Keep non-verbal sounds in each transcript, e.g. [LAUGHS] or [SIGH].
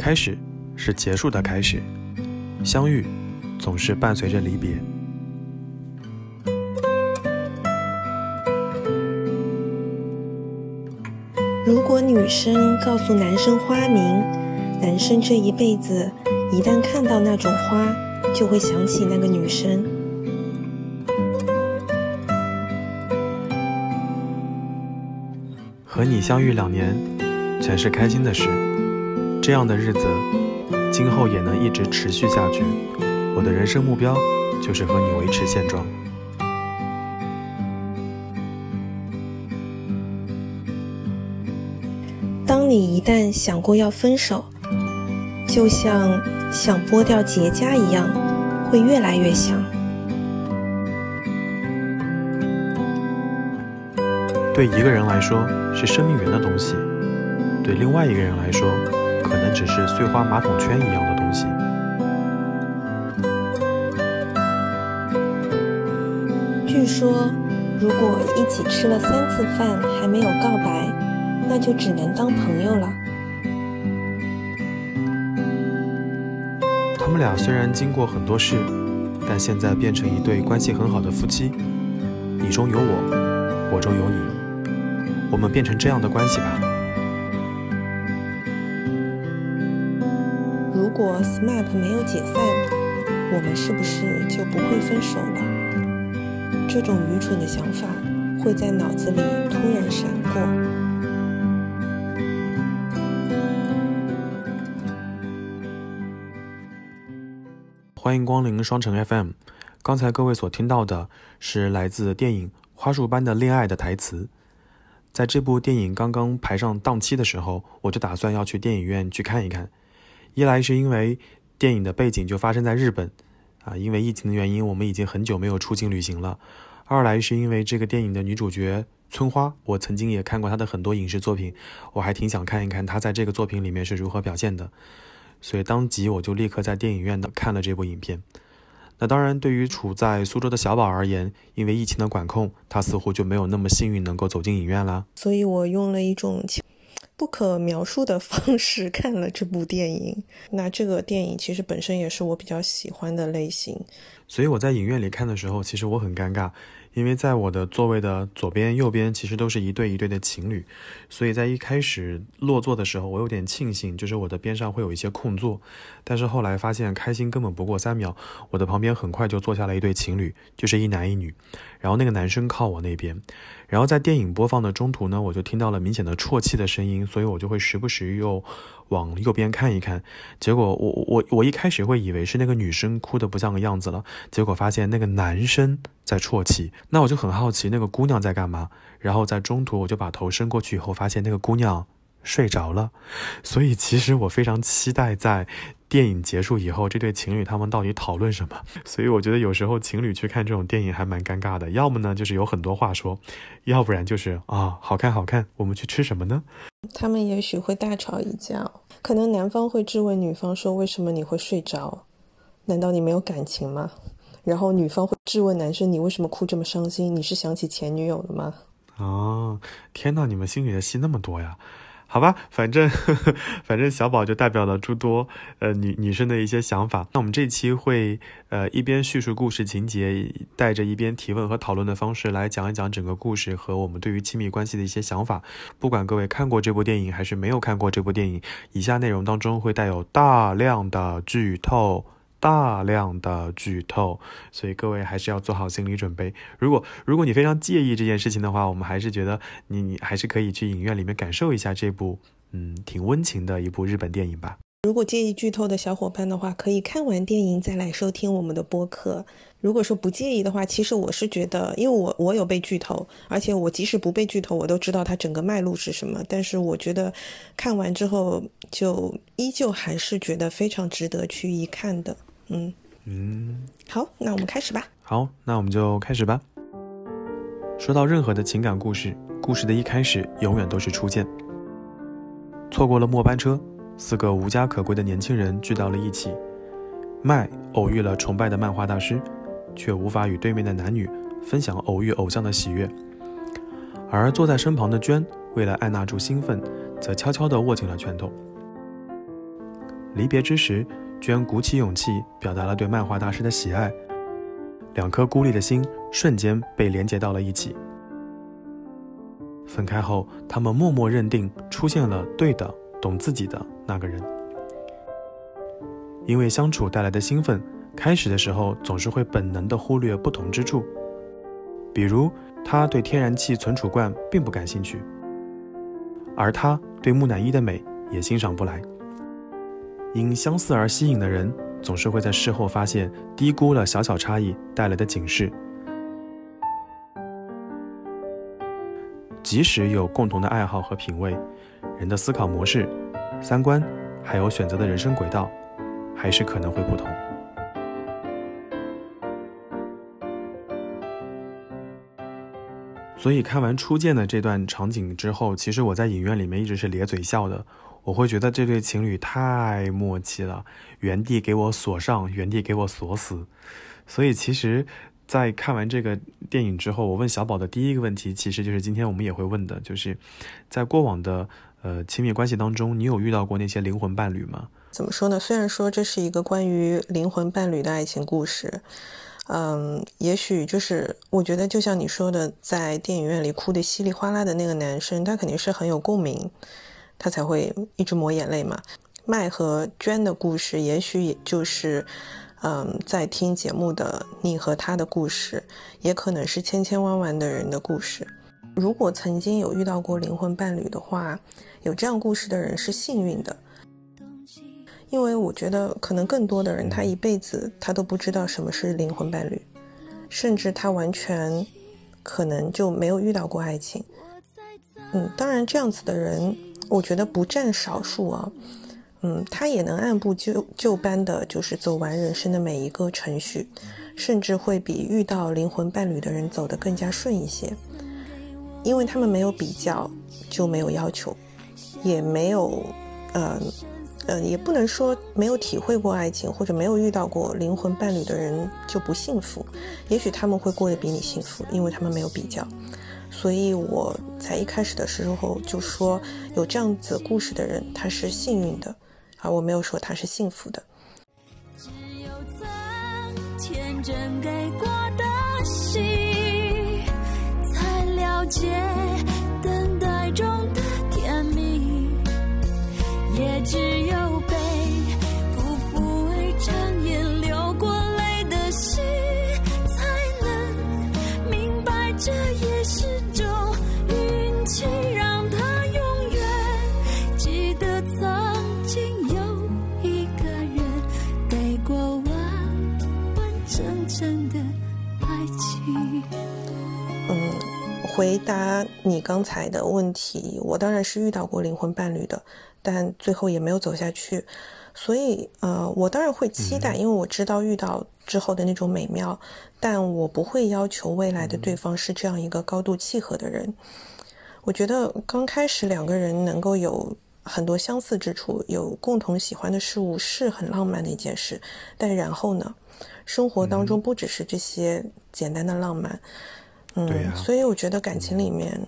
开始是结束的开始，相遇总是伴随着离别。如果女生告诉男生花名，男生这一辈子一旦看到那种花，就会想起那个女生。和你相遇两年，全是开心的事。这样的日子，今后也能一直持续下去。我的人生目标就是和你维持现状。当你一旦想过要分手，就像想剥掉结痂一样，会越来越想。对一个人来说是生命源的东西，对另外一个人来说，可能只是碎花马桶圈一样的东西。据说，如果一起吃了三次饭还没有告白，那就只能当朋友了。他们俩虽然经过很多事，但现在变成一对关系很好的夫妻。你中有我，我中有你。我们变成这样的关系吧。Map 没有解散，我们是不是就不会分手了？这种愚蠢的想法会在脑子里突然闪过。欢迎光临双城 FM。刚才各位所听到的是来自电影《花束般的恋爱》的台词。在这部电影刚刚排上档期的时候，我就打算要去电影院去看一看。一来是因为电影的背景就发生在日本，啊，因为疫情的原因，我们已经很久没有出境旅行了；二来是因为这个电影的女主角村花，我曾经也看过她的很多影视作品，我还挺想看一看她在这个作品里面是如何表现的，所以当即我就立刻在电影院的看了这部影片。那当然，对于处在苏州的小宝而言，因为疫情的管控，他似乎就没有那么幸运能够走进影院啦。所以我用了一种不可描述的方式 [LAUGHS] 看了这部电影。那这个电影其实本身也是我比较喜欢的类型。所以我在影院里看的时候，其实我很尴尬。因为在我的座位的左边、右边，其实都是一对一对的情侣，所以在一开始落座的时候，我有点庆幸，就是我的边上会有一些空座。但是后来发现，开心根本不过三秒，我的旁边很快就坐下了一对情侣，就是一男一女。然后那个男生靠我那边，然后在电影播放的中途呢，我就听到了明显的啜泣的声音，所以我就会时不时又往右边看一看。结果我我我一开始会以为是那个女生哭的不像个样子了，结果发现那个男生在啜泣。那我就很好奇那个姑娘在干嘛。然后在中途我就把头伸过去以后，发现那个姑娘睡着了。所以其实我非常期待在。电影结束以后，这对情侣他们到底讨论什么？[LAUGHS] 所以我觉得有时候情侣去看这种电影还蛮尴尬的。要么呢就是有很多话说，要不然就是啊好看好看，我们去吃什么呢？他们也许会大吵一架，可能男方会质问女方说：“为什么你会睡着？难道你没有感情吗？”然后女方会质问男生：“你为什么哭这么伤心？你是想起前女友了吗？”哦，天哪，你们心里的戏那么多呀！好吧，反正呵呵 [LAUGHS] 反正小宝就代表了诸多呃女女生的一些想法。那我们这期会呃一边叙述故事情节，带着一边提问和讨论的方式来讲一讲整个故事和我们对于亲密关系的一些想法。不管各位看过这部电影还是没有看过这部电影，以下内容当中会带有大量的剧透。大量的剧透，所以各位还是要做好心理准备。如果如果你非常介意这件事情的话，我们还是觉得你你还是可以去影院里面感受一下这部嗯挺温情的一部日本电影吧。如果介意剧透的小伙伴的话，可以看完电影再来收听我们的播客。如果说不介意的话，其实我是觉得，因为我我有被剧透，而且我即使不被剧透，我都知道它整个脉络是什么。但是我觉得看完之后，就依旧还是觉得非常值得去一看的。嗯嗯，好，那我们开始吧。好，那我们就开始吧。说到任何的情感故事，故事的一开始永远都是初见。错过了末班车，四个无家可归的年轻人聚到了一起。麦偶遇了崇拜的漫画大师，却无法与对面的男女分享偶遇偶像的喜悦。而坐在身旁的娟，为了按捺住兴奋，则悄悄地握紧了拳头。离别之时，娟鼓起勇气表达了对漫画大师的喜爱，两颗孤立的心瞬间被连接到了一起。分开后，他们默默认定出现了对的、懂自己的那个人。因为相处带来的兴奋，开始的时候总是会本能的忽略不同之处，比如他对天然气存储罐并不感兴趣，而他对木乃伊的美也欣赏不来。因相似而吸引的人，总是会在事后发现低估了小小差异带来的警示。即使有共同的爱好和品味，人的思考模式、三观，还有选择的人生轨道。还是可能会不同。所以看完初见的这段场景之后，其实我在影院里面一直是咧嘴笑的。我会觉得这对情侣太默契了，原地给我锁上，原地给我锁死。所以其实，在看完这个电影之后，我问小宝的第一个问题，其实就是今天我们也会问的，就是在过往的呃亲密关系当中，你有遇到过那些灵魂伴侣吗？怎么说呢？虽然说这是一个关于灵魂伴侣的爱情故事，嗯，也许就是我觉得，就像你说的，在电影院里哭得稀里哗啦的那个男生，他肯定是很有共鸣，他才会一直抹眼泪嘛。麦和娟的故事，也许也就是，嗯，在听节目的你和他的故事，也可能是千千万万的人的故事。如果曾经有遇到过灵魂伴侣的话，有这样故事的人是幸运的。因为我觉得，可能更多的人，他一辈子他都不知道什么是灵魂伴侣，甚至他完全可能就没有遇到过爱情。嗯，当然这样子的人，我觉得不占少数啊。嗯，他也能按部就就班的，就是走完人生的每一个程序，甚至会比遇到灵魂伴侣的人走得更加顺一些，因为他们没有比较，就没有要求，也没有，呃。嗯，也不能说没有体会过爱情或者没有遇到过灵魂伴侣的人就不幸福，也许他们会过得比你幸福，因为他们没有比较。所以我在一开始的时候就说，有这样子故事的人他是幸运的，而我没有说他是幸福的。只有曾天真给过的心，才了解等待中的甜蜜，也只。回答你刚才的问题，我当然是遇到过灵魂伴侣的，但最后也没有走下去。所以，呃，我当然会期待，因为我知道遇到之后的那种美妙，但我不会要求未来的对方是这样一个高度契合的人。我觉得刚开始两个人能够有很多相似之处，有共同喜欢的事物是很浪漫的一件事。但然后呢，生活当中不只是这些简单的浪漫。嗯，所以我觉得感情里面，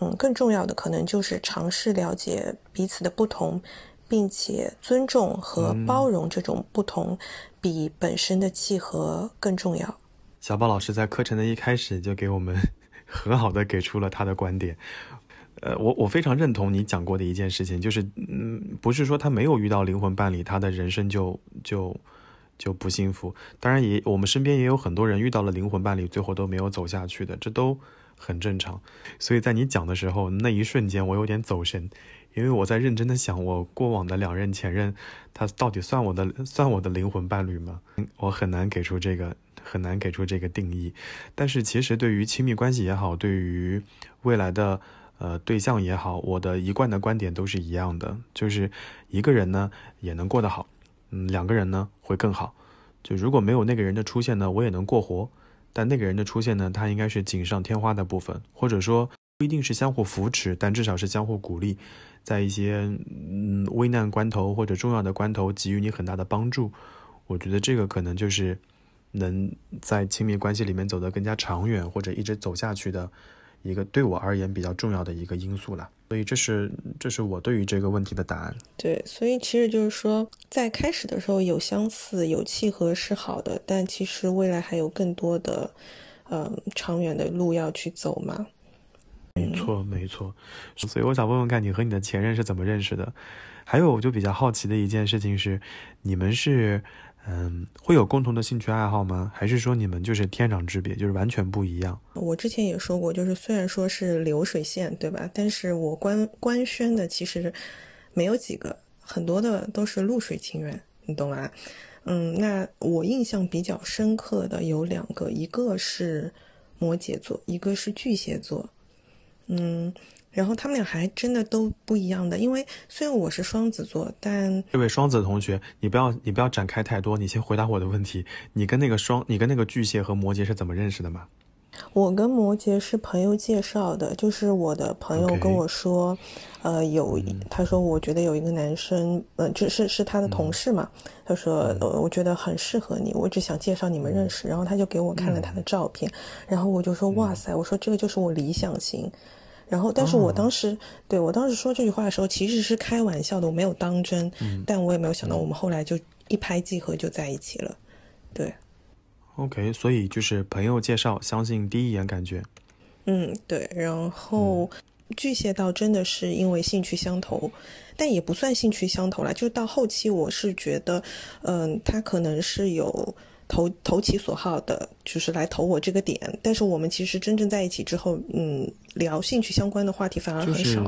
嗯，更重要的可能就是尝试了解彼此的不同，并且尊重和包容这种不同，比本身的契合更重要。小宝老师在课程的一开始就给我们 [LAUGHS] 很好的给出了他的观点，呃，我我非常认同你讲过的一件事情，就是嗯，不是说他没有遇到灵魂伴侣，他的人生就就。就不幸福，当然也我们身边也有很多人遇到了灵魂伴侣，最后都没有走下去的，这都很正常。所以在你讲的时候，那一瞬间我有点走神，因为我在认真的想，我过往的两任前任，他到底算我的算我的灵魂伴侣吗？我很难给出这个很难给出这个定义。但是其实对于亲密关系也好，对于未来的呃对象也好，我的一贯的观点都是一样的，就是一个人呢也能过得好。嗯，两个人呢会更好。就如果没有那个人的出现呢，我也能过活。但那个人的出现呢，他应该是锦上添花的部分，或者说不一定是相互扶持，但至少是相互鼓励，在一些嗯危难关头或者重要的关头给予你很大的帮助。我觉得这个可能就是能在亲密关系里面走得更加长远或者一直走下去的一个对我而言比较重要的一个因素了。所以这是这是我对于这个问题的答案。对，所以其实就是说，在开始的时候有相似、有契合是好的，但其实未来还有更多的，呃，长远的路要去走嘛。没错，没错。所以我想问问看你和你的前任是怎么认识的？还有，我就比较好奇的一件事情是，你们是。嗯，会有共同的兴趣爱好吗？还是说你们就是天壤之别，就是完全不一样？我之前也说过，就是虽然说是流水线，对吧？但是我官官宣的其实没有几个，很多的都是露水情缘，你懂吗？嗯，那我印象比较深刻的有两个，一个是摩羯座，一个是巨蟹座。嗯。然后他们俩还真的都不一样的，因为虽然我是双子座，但这位双子同学，你不要你不要展开太多，你先回答我的问题。你跟那个双，你跟那个巨蟹和摩羯是怎么认识的吗？我跟摩羯是朋友介绍的，就是我的朋友跟我说，呃，有他说我觉得有一个男生，呃，就是是他的同事嘛，他说呃，我觉得很适合你，我只想介绍你们认识，然后他就给我看了他的照片，然后我就说哇塞，我说这个就是我理想型。然后，但是我当时对我当时说这句话的时候，其实是开玩笑的，我没有当真。嗯，但我也没有想到，我们后来就一拍即合，就在一起了。对，OK，所以就是朋友介绍，相信第一眼感觉。嗯，对。然后巨蟹倒真的是因为兴趣相投，但也不算兴趣相投了。就到后期，我是觉得，嗯，他可能是有。投投其所好的就是来投我这个点，但是我们其实真正在一起之后，嗯，聊兴趣相关的话题反而很少。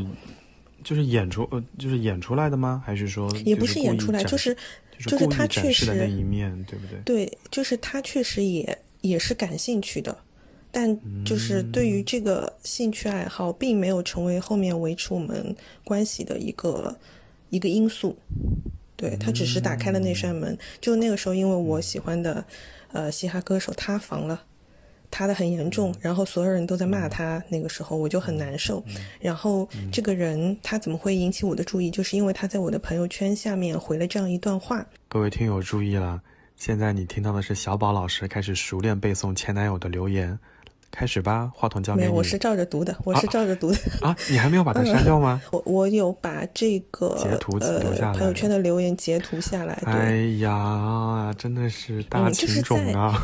就是演出呃，就是演出来的吗？还是说也不是演出来，就是就是他确实的那一面，对不对？对，就是他确实也也是感兴趣的，但就是对于这个兴趣爱好，并没有成为后面维持我们关系的一个一个因素。对他只是打开了那扇门，就那个时候，因为我喜欢的，呃，嘻哈歌手塌房了，塌的很严重，然后所有人都在骂他，那个时候我就很难受。然后这个人他怎么会引起我的注意？就是因为他在我的朋友圈下面回了这样一段话。各位听友注意了，现在你听到的是小宝老师开始熟练背诵前男友的留言。开始吧，话筒交给你。我是照着读的，我是照着读的啊！你还没有把它删掉吗？[LAUGHS] 我我有把这个截图留下来，朋友圈的留言截图下来。哎呀，真的是大情种啊！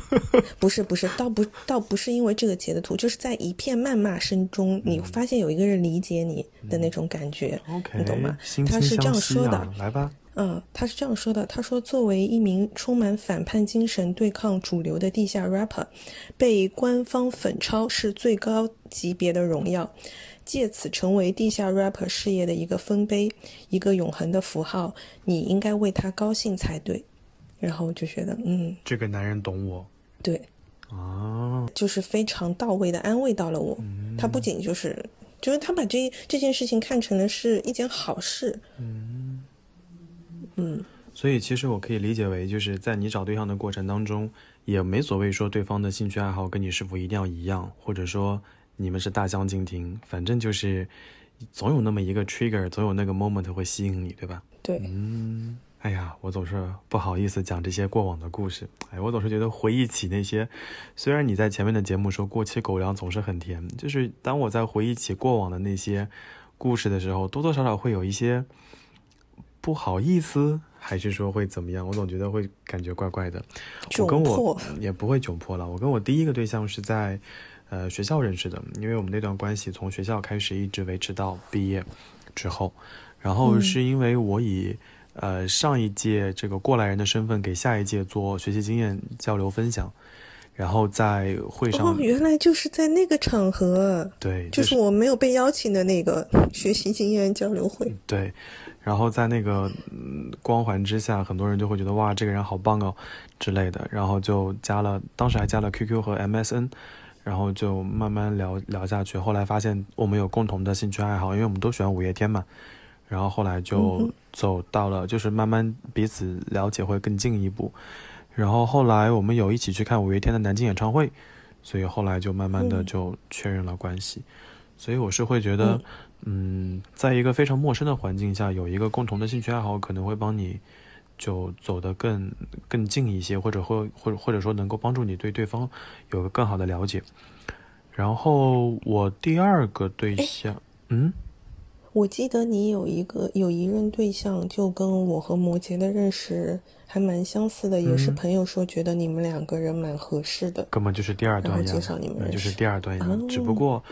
[LAUGHS] 不是不是，倒不倒不是因为这个截的图，就是在一片谩骂声中，你发现有一个人理解你的那种感觉，你懂吗？他是这样说的，来吧。嗯，他是这样说的。他说：“作为一名充满反叛精神、对抗主流的地下 rapper，被官方粉超是最高级别的荣耀，借此成为地下 rapper 事业的一个丰碑，一个永恒的符号。你应该为他高兴才对。”然后就觉得，嗯，这个男人懂我。对，啊，就是非常到位的安慰到了我。他不仅就是，就是他把这这件事情看成了是一件好事。嗯。嗯，所以其实我可以理解为，就是在你找对象的过程当中，也没所谓说对方的兴趣爱好跟你是否一定要一样，或者说你们是大相径庭，反正就是总有那么一个 trigger，总有那个 moment 会吸引你，对吧？对，嗯，哎呀，我总是不好意思讲这些过往的故事，哎，我总是觉得回忆起那些，虽然你在前面的节目说过期狗粮总是很甜，就是当我在回忆起过往的那些故事的时候，多多少少会有一些。不好意思，还是说会怎么样？我总觉得会感觉怪怪的。我跟我也不会窘迫了。我跟我第一个对象是在，呃，学校认识的，因为我们那段关系从学校开始一直维持到毕业之后。然后是因为我以呃上一届这个过来人的身份给下一届做学习经验交流分享。然后在会上，哦，原来就是在那个场合，对，就是我没有被邀请的那个学习经验交流会，对。然后在那个光环之下，很多人就会觉得哇，这个人好棒哦之类的，然后就加了，当时还加了 QQ 和 MSN，然后就慢慢聊聊下去。后来发现我们有共同的兴趣爱好，因为我们都喜欢五月天嘛。然后后来就走到了，就是慢慢彼此了解会更进一步。然后后来我们有一起去看五月天的南京演唱会，所以后来就慢慢的就确认了关系。所以我是会觉得。嗯，在一个非常陌生的环境下，有一个共同的兴趣爱好，可能会帮你就走得更更近一些，或者会或者或者说能够帮助你对对方有个更好的了解。然后我第二个对象，嗯，我记得你有一个有一任对象，就跟我和摩羯的认识还蛮相似的，也是朋友说觉得你们两个人蛮合适的，根本就是第二段介绍你们，就是第二段呀。只不过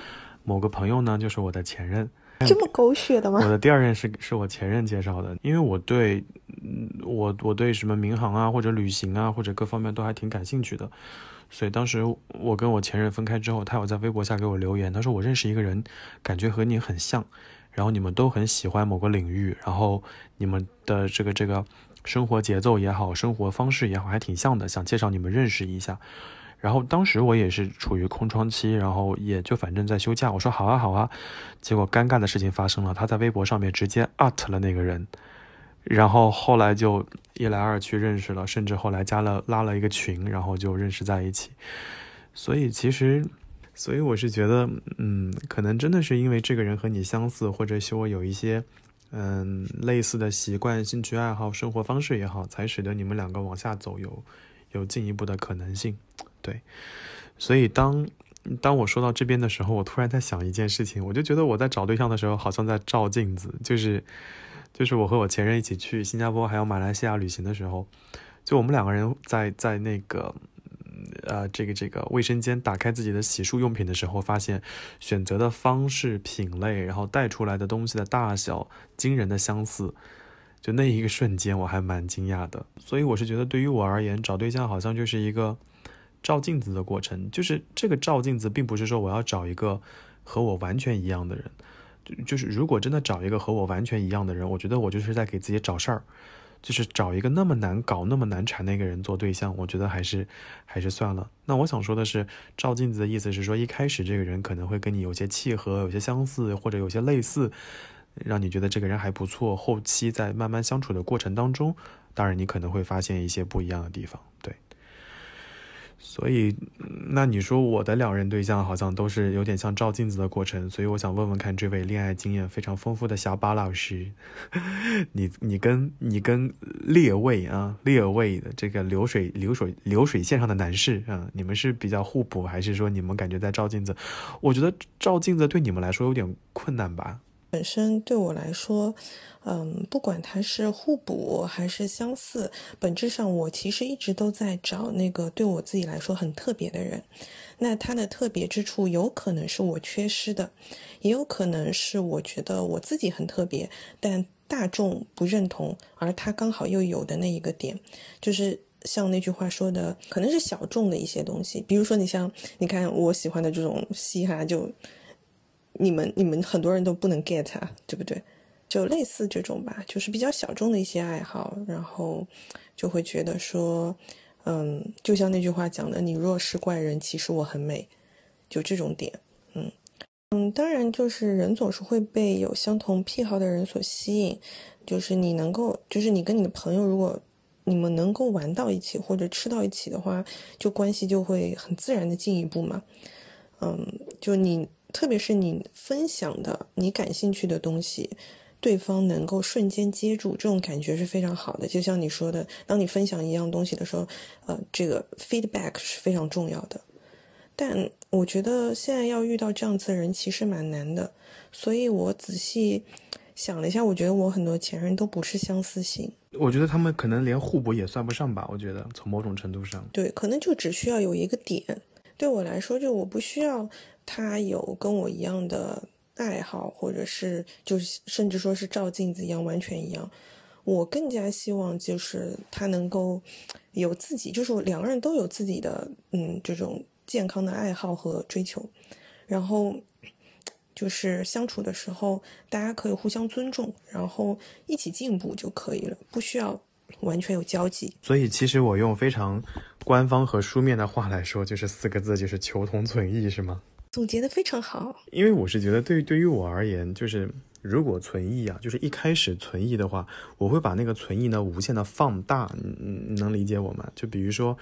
某个朋友呢，就是我的前任，这么狗血的吗？我的第二任是是我前任介绍的，因为我对，我我对什么民航啊或者旅行啊或者各方面都还挺感兴趣的。所以当时我跟我前任分开之后，他有在微博下给我留言，他说我认识一个人，感觉和你很像，然后你们都很喜欢某个领域，然后你们的这个这个生活节奏也好，生活方式也好，还挺像的，想介绍你们认识一下。然后当时我也是处于空窗期，然后也就反正在休假，我说好啊好啊，结果尴尬的事情发生了，他在微博上面直接 at 了那个人。然后后来就一来二去认识了，甚至后来加了拉了一个群，然后就认识在一起。所以其实，所以我是觉得，嗯，可能真的是因为这个人和你相似，或者说有一些嗯类似的习惯、兴趣爱好、生活方式也好，才使得你们两个往下走有有进一步的可能性。对，所以当当我说到这边的时候，我突然在想一件事情，我就觉得我在找对象的时候，好像在照镜子，就是。就是我和我前任一起去新加坡还有马来西亚旅行的时候，就我们两个人在在那个呃这个这个卫生间打开自己的洗漱用品的时候，发现选择的方式、品类，然后带出来的东西的大小惊人的相似，就那一个瞬间我还蛮惊讶的。所以我是觉得对于我而言，找对象好像就是一个照镜子的过程。就是这个照镜子，并不是说我要找一个和我完全一样的人。就是如果真的找一个和我完全一样的人，我觉得我就是在给自己找事儿，就是找一个那么难搞、那么难缠的一个人做对象，我觉得还是还是算了。那我想说的是，照镜子的意思是说，一开始这个人可能会跟你有些契合、有些相似，或者有些类似，让你觉得这个人还不错。后期在慢慢相处的过程当中，当然你可能会发现一些不一样的地方，对。所以，那你说我的两人对象好像都是有点像照镜子的过程，所以我想问问看这位恋爱经验非常丰富的小巴老师，[LAUGHS] 你你跟你跟列位啊列位的这个流水流水流水线上的男士啊，你们是比较互补，还是说你们感觉在照镜子？我觉得照镜子对你们来说有点困难吧。本身对我来说，嗯，不管它是互补还是相似，本质上我其实一直都在找那个对我自己来说很特别的人。那他的特别之处，有可能是我缺失的，也有可能是我觉得我自己很特别，但大众不认同，而他刚好又有的那一个点，就是像那句话说的，可能是小众的一些东西。比如说，你像你看我喜欢的这种嘻哈，就。你们你们很多人都不能 get 啊，对不对？就类似这种吧，就是比较小众的一些爱好，然后就会觉得说，嗯，就像那句话讲的，你若是怪人，其实我很美，就这种点，嗯嗯，当然就是人总是会被有相同癖好的人所吸引，就是你能够，就是你跟你的朋友，如果你们能够玩到一起或者吃到一起的话，就关系就会很自然的进一步嘛，嗯，就你。特别是你分享的你感兴趣的东西，对方能够瞬间接住，这种感觉是非常好的。就像你说的，当你分享一样东西的时候，呃，这个 feedback 是非常重要的。但我觉得现在要遇到这样子的人其实蛮难的，所以我仔细想了一下，我觉得我很多前任都不是相似型。我觉得他们可能连互补也算不上吧。我觉得从某种程度上，对，可能就只需要有一个点。对我来说，就我不需要。他有跟我一样的爱好，或者是就是甚至说是照镜子一样完全一样。我更加希望就是他能够有自己，就是两个人都有自己的嗯这种健康的爱好和追求，然后就是相处的时候大家可以互相尊重，然后一起进步就可以了，不需要完全有交集。所以其实我用非常官方和书面的话来说，就是四个字，就是求同存异，是吗？总结的非常好，因为我是觉得，对对于我而言，就是如果存疑啊，就是一开始存疑的话，我会把那个存疑呢无限的放大，你能理解我吗？就比如说，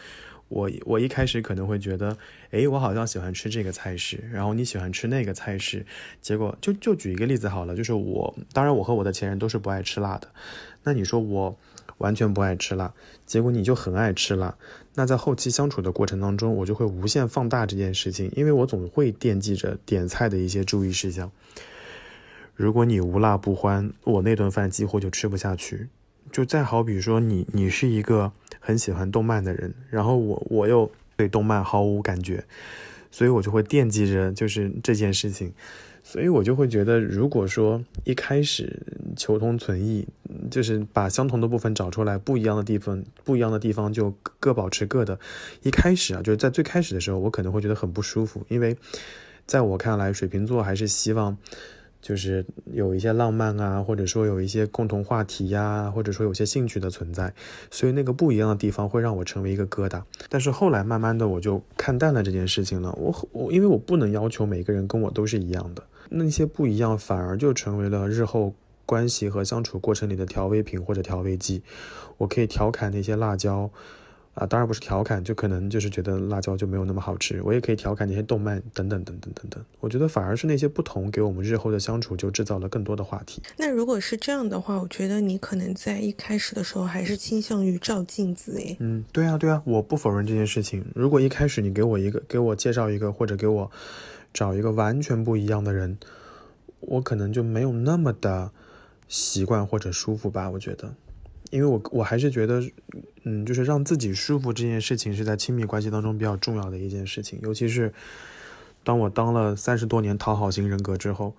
我我一开始可能会觉得，诶，我好像喜欢吃这个菜式，然后你喜欢吃那个菜式，结果就就举一个例子好了，就是我，当然我和我的前任都是不爱吃辣的，那你说我完全不爱吃辣，结果你就很爱吃辣，那在后期相处的过程当中，我就会无限放大这件事情，因为我总会惦记着点菜的一些注意事项。如果你无辣不欢，我那顿饭几乎就吃不下去。就再好比说你，你是一个很喜欢动漫的人，然后我我又对动漫毫无感觉，所以我就会惦记着就是这件事情，所以我就会觉得，如果说一开始求同存异，就是把相同的部分找出来，不一样的地方不一样的地方就各保持各的。一开始啊，就是在最开始的时候，我可能会觉得很不舒服，因为在我看来，水瓶座还是希望。就是有一些浪漫啊，或者说有一些共同话题呀，或者说有些兴趣的存在，所以那个不一样的地方会让我成为一个疙瘩。但是后来慢慢的我就看淡了这件事情了。我我因为我不能要求每个人跟我都是一样的，那些不一样反而就成为了日后关系和相处过程里的调味品或者调味剂。我可以调侃那些辣椒。啊，当然不是调侃，就可能就是觉得辣椒就没有那么好吃。我也可以调侃那些动漫等等等等等等。我觉得反而是那些不同，给我们日后的相处就制造了更多的话题。那如果是这样的话，我觉得你可能在一开始的时候还是倾向于照镜子诶。嗯，对啊，对啊，我不否认这件事情。如果一开始你给我一个，给我介绍一个，或者给我找一个完全不一样的人，我可能就没有那么的习惯或者舒服吧。我觉得。因为我我还是觉得，嗯，就是让自己舒服这件事情是在亲密关系当中比较重要的一件事情，尤其是当我当了三十多年讨好型人格之后。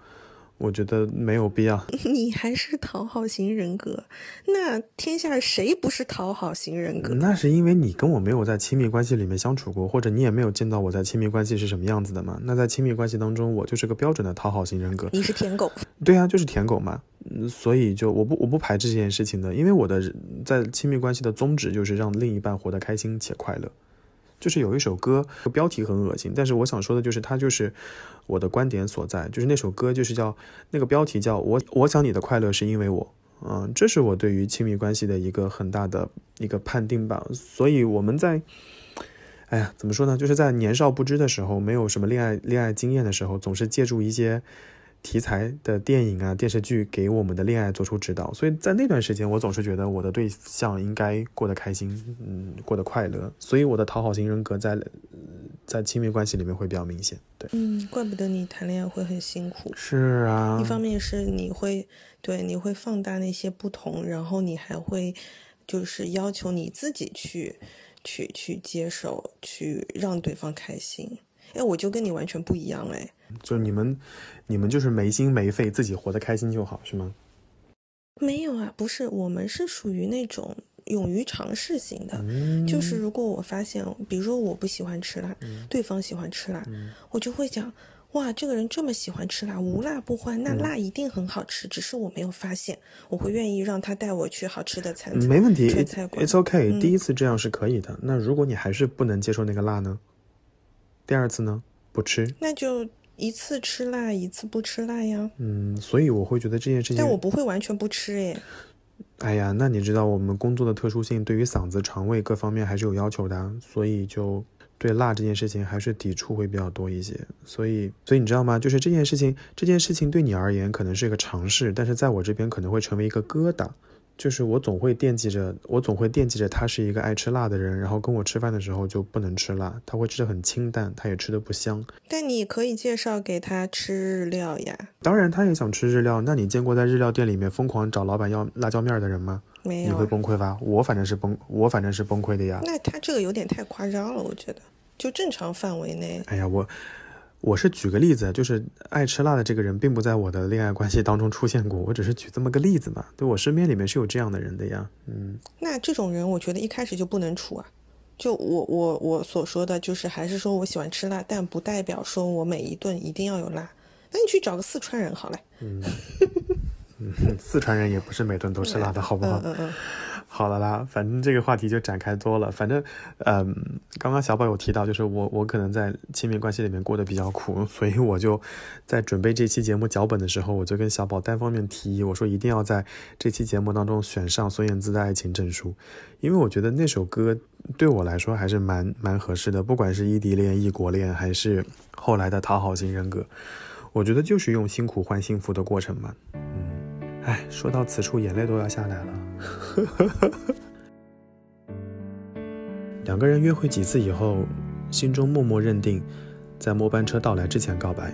我觉得没有必要。[LAUGHS] 你还是讨好型人格，那天下谁不是讨好型人格？那是因为你跟我没有在亲密关系里面相处过，或者你也没有见到我在亲密关系是什么样子的嘛？那在亲密关系当中，我就是个标准的讨好型人格。你是舔狗？对啊，就是舔狗嘛。所以就我不我不排斥这件事情的，因为我的在亲密关系的宗旨就是让另一半活得开心且快乐。就是有一首歌，标题很恶心，但是我想说的就是，它就是我的观点所在。就是那首歌，就是叫那个标题叫我我想你的快乐是因为我，嗯，这是我对于亲密关系的一个很大的一个判定吧。所以我们在，哎呀，怎么说呢？就是在年少不知的时候，没有什么恋爱恋爱经验的时候，总是借助一些。题材的电影啊、电视剧给我们的恋爱做出指导，所以在那段时间，我总是觉得我的对象应该过得开心，嗯，过得快乐，所以我的讨好型人格在在亲密关系里面会比较明显。对，嗯，怪不得你谈恋爱会很辛苦。是啊，一方面是你会对你会放大那些不同，然后你还会就是要求你自己去去去接受，去让对方开心。哎，我就跟你完全不一样哎。就你们，你们就是没心没肺，自己活得开心就好，是吗？没有啊，不是，我们是属于那种勇于尝试型的。就是如果我发现，比如说我不喜欢吃辣，对方喜欢吃辣，我就会讲，哇，这个人这么喜欢吃辣，无辣不欢，那辣一定很好吃，只是我没有发现。我会愿意让他带我去好吃的餐厅，没问题，It's OK，第一次这样是可以的。那如果你还是不能接受那个辣呢？第二次呢？不吃？那就。一次吃辣，一次不吃辣呀。嗯，所以我会觉得这件事情，但我不会完全不吃诶。哎呀，那你知道我们工作的特殊性，对于嗓子、肠胃各方面还是有要求的，所以就对辣这件事情还是抵触会比较多一些。所以，所以你知道吗？就是这件事情，这件事情对你而言可能是一个尝试，但是在我这边可能会成为一个疙瘩。就是我总会惦记着，我总会惦记着他是一个爱吃辣的人，然后跟我吃饭的时候就不能吃辣，他会吃的很清淡，他也吃的不香。但你可以介绍给他吃日料呀。当然，他也想吃日料。那你见过在日料店里面疯狂找老板要辣椒面的人吗？没有。你会崩溃吧？我反正是崩，我反正是崩溃的呀。那他这个有点太夸张了，我觉得，就正常范围内。哎呀，我。我是举个例子，就是爱吃辣的这个人并不在我的恋爱关系当中出现过，我只是举这么个例子嘛。对我身边里面是有这样的人的呀，嗯。那这种人，我觉得一开始就不能处啊。就我我我所说的就是，还是说我喜欢吃辣，但不代表说我每一顿一定要有辣。那你去找个四川人好了。嗯，[LAUGHS] 四川人也不是每顿都吃辣的，好不好？嗯嗯。好了啦，反正这个话题就展开多了。反正，嗯，刚刚小宝有提到，就是我我可能在亲密关系里面过得比较苦，所以我就在准备这期节目脚本的时候，我就跟小宝单方面提议，我说一定要在这期节目当中选上孙燕姿的《爱情证书》，因为我觉得那首歌对我来说还是蛮蛮合适的，不管是异地恋、异国恋，还是后来的讨好型人格，我觉得就是用辛苦换幸福的过程嘛。嗯，哎，说到此处，眼泪都要下来了。两个人约会几次以后，心中默默认定，在末班车到来之前告白。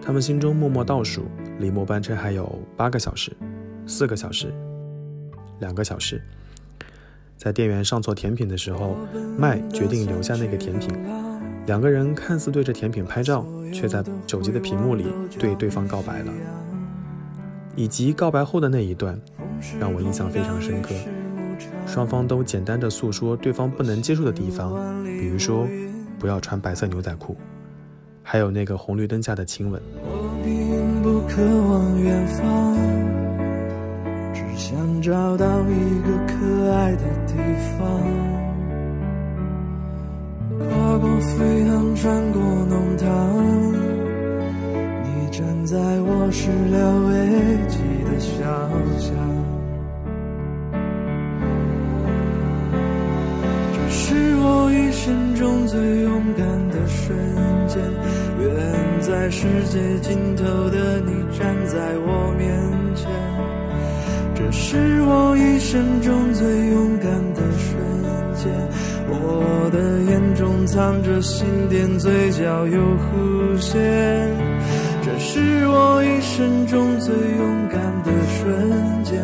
他们心中默默倒数，离末班车还有八个小时、四个小时、两个小时。在店员上错甜品的时候，麦决定留下那个甜品。两个人看似对着甜品拍照，却在手机的屏幕里对对方告白了。以及告白后的那一段。让我印象非常深刻，双方都简单的诉说对方不能接受的地方，比如说不要穿白色牛仔裤，还有那个红绿灯下的亲吻。想找到一个可爱的地方，跨过飞航，穿过弄堂，站在我始料未及的小巷。这是我一生中最勇敢的瞬间，远在世界尽头的你站在我面前。这是我一生中最勇敢的瞬间，我的眼中藏着心电，嘴角有弧线。这是我一生中最勇敢的瞬间，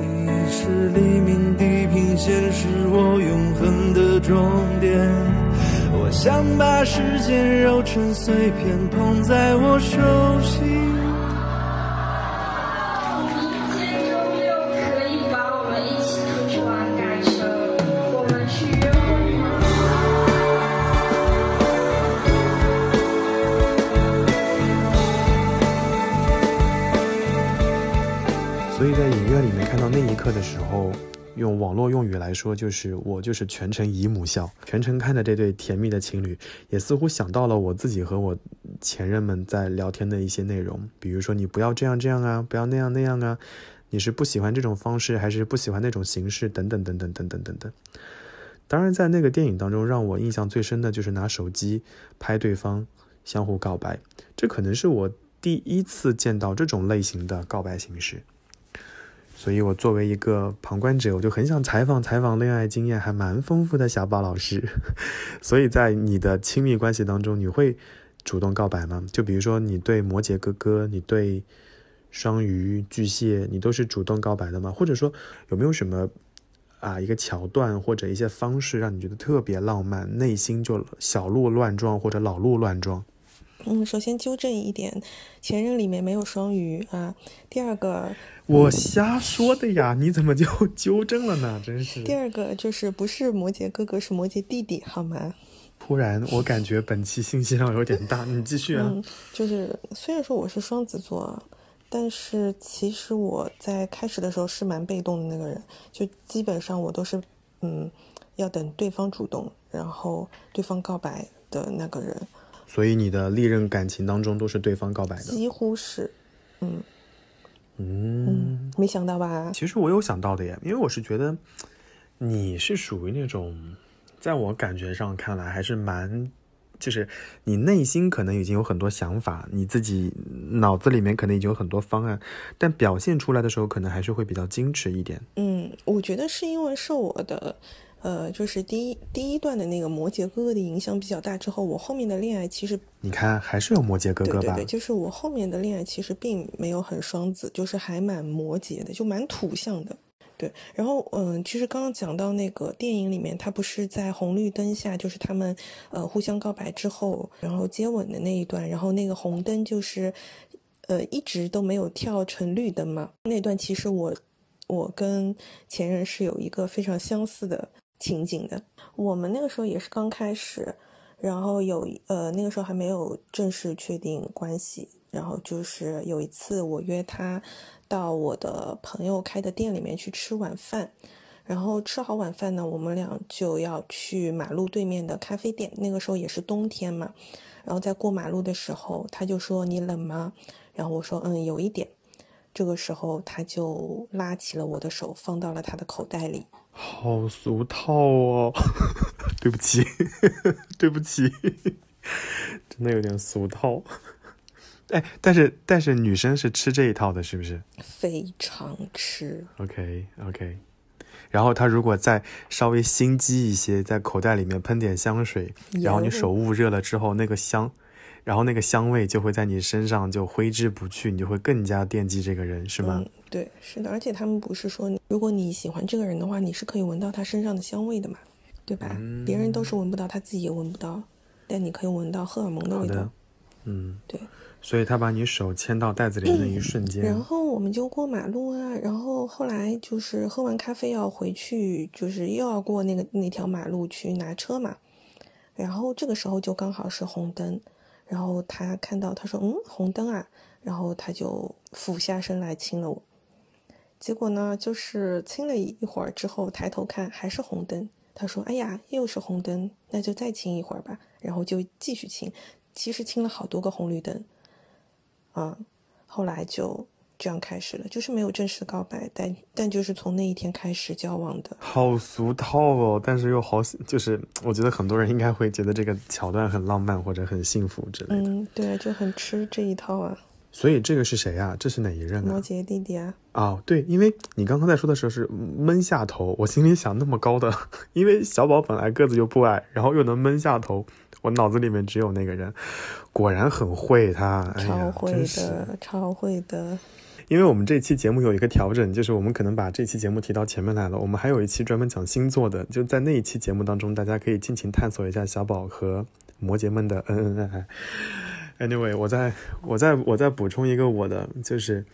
你是黎明地平线，是我永恒的终点。我想把时间揉成碎片，捧在我手心。的时候。用网络用语来说，就是我就是全程姨母笑，全程看着这对甜蜜的情侣，也似乎想到了我自己和我前任们在聊天的一些内容，比如说你不要这样这样啊，不要那样那样啊，你是不喜欢这种方式，还是不喜欢那种形式，等等等等等等等等。当然，在那个电影当中，让我印象最深的就是拿手机拍对方，相互告白，这可能是我第一次见到这种类型的告白形式。所以，我作为一个旁观者，我就很想采访采访恋爱经验还蛮丰富的小宝老师。[LAUGHS] 所以在你的亲密关系当中，你会主动告白吗？就比如说，你对摩羯哥哥，你对双鱼、巨蟹，你都是主动告白的吗？或者说，有没有什么啊一个桥段或者一些方式，让你觉得特别浪漫，内心就小鹿乱撞或者老鹿乱撞？嗯，首先纠正一点，前任里面没有双鱼啊。第二个。我瞎说的呀，你怎么就 [LAUGHS] 纠正了呢？真是。第二个就是不是摩羯哥哥，是摩羯弟弟，好吗？突然，我感觉本期信息量有点大，你继续啊。嗯，就是虽然说我是双子座，但是其实我在开始的时候是蛮被动的那个人，就基本上我都是嗯要等对方主动，然后对方告白的那个人。所以你的历任感情当中都是对方告白的？几乎是，嗯。嗯，没想到吧？其实我有想到的耶，因为我是觉得你是属于那种，在我感觉上看来还是蛮，就是你内心可能已经有很多想法，你自己脑子里面可能已经有很多方案，但表现出来的时候可能还是会比较矜持一点。嗯，我觉得是因为受我的。呃，就是第一第一段的那个摩羯哥哥的影响比较大之后，我后面的恋爱其实你看还是有摩羯哥哥吧？对对对，就是我后面的恋爱其实并没有很双子，就是还蛮摩羯的，就蛮土象的。对，然后嗯，其实刚刚讲到那个电影里面，他不是在红绿灯下，就是他们呃互相告白之后，然后接吻的那一段，然后那个红灯就是呃一直都没有跳成绿灯嘛。那段其实我我跟前任是有一个非常相似的。情景的，我们那个时候也是刚开始，然后有呃那个时候还没有正式确定关系，然后就是有一次我约他到我的朋友开的店里面去吃晚饭，然后吃好晚饭呢，我们俩就要去马路对面的咖啡店。那个时候也是冬天嘛，然后在过马路的时候，他就说：“你冷吗？”然后我说：“嗯，有一点。”这个时候他就拉起了我的手，放到了他的口袋里。好俗套哦，[LAUGHS] 对不起，[LAUGHS] 对不起，[LAUGHS] 真的有点俗套。哎，但是但是女生是吃这一套的，是不是非常吃。？OK OK。然后他如果再稍微心机一些，在口袋里面喷点香水，然后你手捂热了之后，那个香，然后那个香味就会在你身上就挥之不去，你就会更加惦记这个人，是吗？嗯，对，是的，而且他们不是说，如果你喜欢这个人的话，你是可以闻到他身上的香味的嘛，对吧？别人都是闻不到，他自己也闻不到，但你可以闻到荷尔蒙的味道。，嗯，对。所以他把你手牵到袋子里的那一瞬间，然后我们就过马路啊，然后后来就是喝完咖啡要回去，就是又要过那个那条马路去拿车嘛。然后这个时候就刚好是红灯，然后他看到他说嗯红灯啊，然后他就俯下身来亲了我。结果呢，就是亲了一会儿之后抬头看还是红灯，他说哎呀又是红灯，那就再亲一会儿吧，然后就继续亲，其实亲了好多个红绿灯。嗯，后来就这样开始了，就是没有正式告白，但但就是从那一天开始交往的。好俗套哦，但是又好，就是我觉得很多人应该会觉得这个桥段很浪漫或者很幸福之类的。嗯，对啊，就很吃这一套啊，所以这个是谁啊、这是哪一任啊？摩羯弟弟啊，哦，对，因为你刚刚在说的时候是闷下头，我心里想那么高的，因为小宝本来个子就不矮，然后又能闷下头，我脑子里面只有那个人，果然很会他，哎，超会。的，超会的。因为我们这期节目有一个调整，就是我们可能把这期节目提到前面来了。我们还有一期专门讲星座的，就在那一期节目当中，大家可以尽情探索一下小宝和摩羯们的恩恩爱爱。Anyway，我再我再我再补充一个我的，就是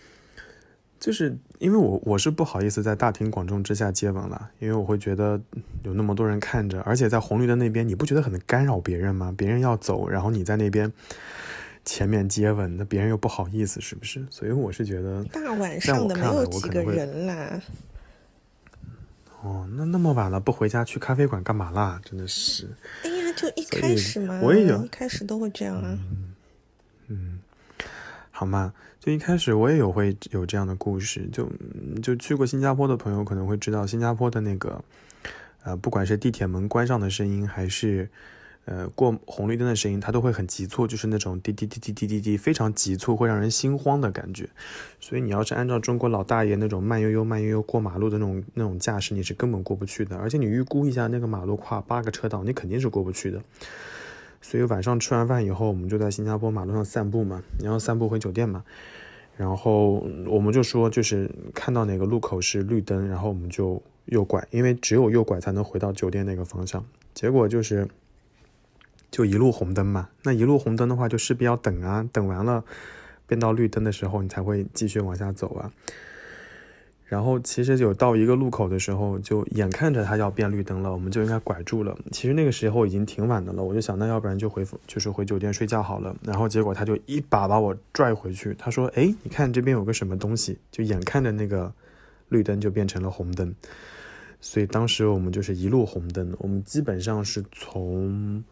就是因为我我是不好意思在大庭广众之下接吻了，因为我会觉得有那么多人看着，而且在红绿灯那边，你不觉得很干扰别人吗？别人要走，然后你在那边。前面接吻，那别人又不好意思，是不是？所以我是觉得，大晚上的没有几个人啦，哦，那那么晚了不回家去咖啡馆干嘛啦？真的是，哎呀，就一开始嘛，我也有一开始都会这样啊。嗯好嘛？就一开始我也有会有这样的故事，就嗯就去过新加坡的朋友可能会知道，新加坡的那个呃，不管是地铁门关上的声音，还是呃过红绿灯的声音，它都会很急促，就是那种滴滴滴滴滴滴滴，非常急促，会让人心慌的感觉。所以你要是按照中国老大爷那种慢悠悠、慢悠悠过马路的那种那种驾驶，你是根本过不去的。而且你预估一下，那个马路跨八个车道，你肯定是过不去的。所以晚上吃完饭以后，我们就在新加坡马路上散步嘛，然后散步回酒店嘛。然后我们就说，就是看到哪个路口是绿灯，然后我们就右拐，因为只有右拐才能回到酒店那个方向。结果就是，就一路红灯嘛。那一路红灯的话，就势必要等啊，等完了变到绿灯的时候，你才会继续往下走啊。然后其实有到一个路口的时候，就眼看着它要变绿灯了，我们就应该拐住了。其实那个时候已经挺晚的了，我就想，那要不然就回就是回酒店睡觉好了。然后结果他就一把把我拽回去，他说：“哎，你看这边有个什么东西。”就眼看着那个绿灯就变成了红灯，所以当时我们就是一路红灯，我们基本上是从。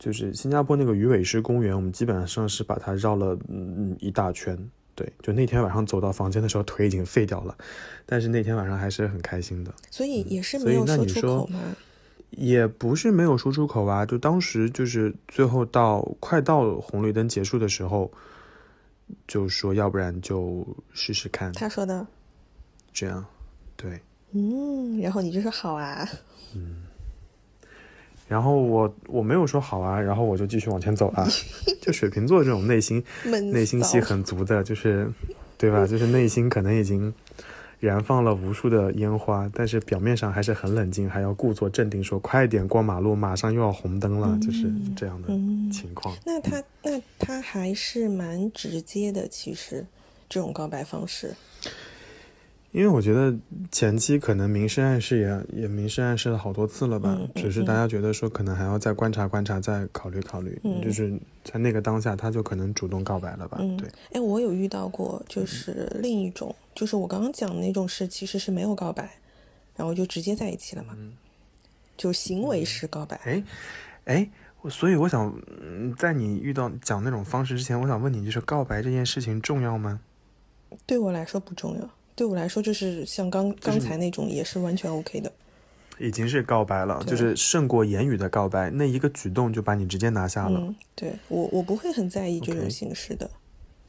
就是新加坡那个鱼尾狮公园，我们基本上是把它绕了嗯一大圈。对，就那天晚上走到房间的时候，腿已经废掉了，但是那天晚上还是很开心的。所以也是没有说出口嘛。也不是没有说出口啊，就当时就是最后到快到红绿灯结束的时候，就说要不然就试试看，他说的，这样，对。嗯，然后你就说好啊，然后我我没有说好啊，然后我就继续往前走了。[LAUGHS] 就水瓶座这种内心内心戏很足的，就是对吧？就是内心可能已经燃放了无数的烟花，但是表面上还是很冷静，还要故作镇定说快点过马路，马上又要红灯了，就是这样的嗯情况。那他那他还是蛮直接的，其实这种告白方式，因为我觉得前期可能明示暗示也也明示暗示了好多次了吧，只是大家觉得说可能还要再观察观察，再考虑考虑，嗯。就是在那个当下他就可能主动告白了吧？嗯。对，哎，我有遇到过，就是另一种，就是我刚刚讲的那种是其实是没有告白，然后就直接在一起了嘛，就行为式告白。哎，哎，所以我想，嗯在你遇到讲那种方式之前，我想问你，就是告白这件事情重要吗？对我来说不重要，对我来说就是像刚刚才那种也是完全 OK 的。已经是告白了，就是胜过言语的告白，那一个举动就把你直接拿下了。嗯，对我我不会很在意这种形式的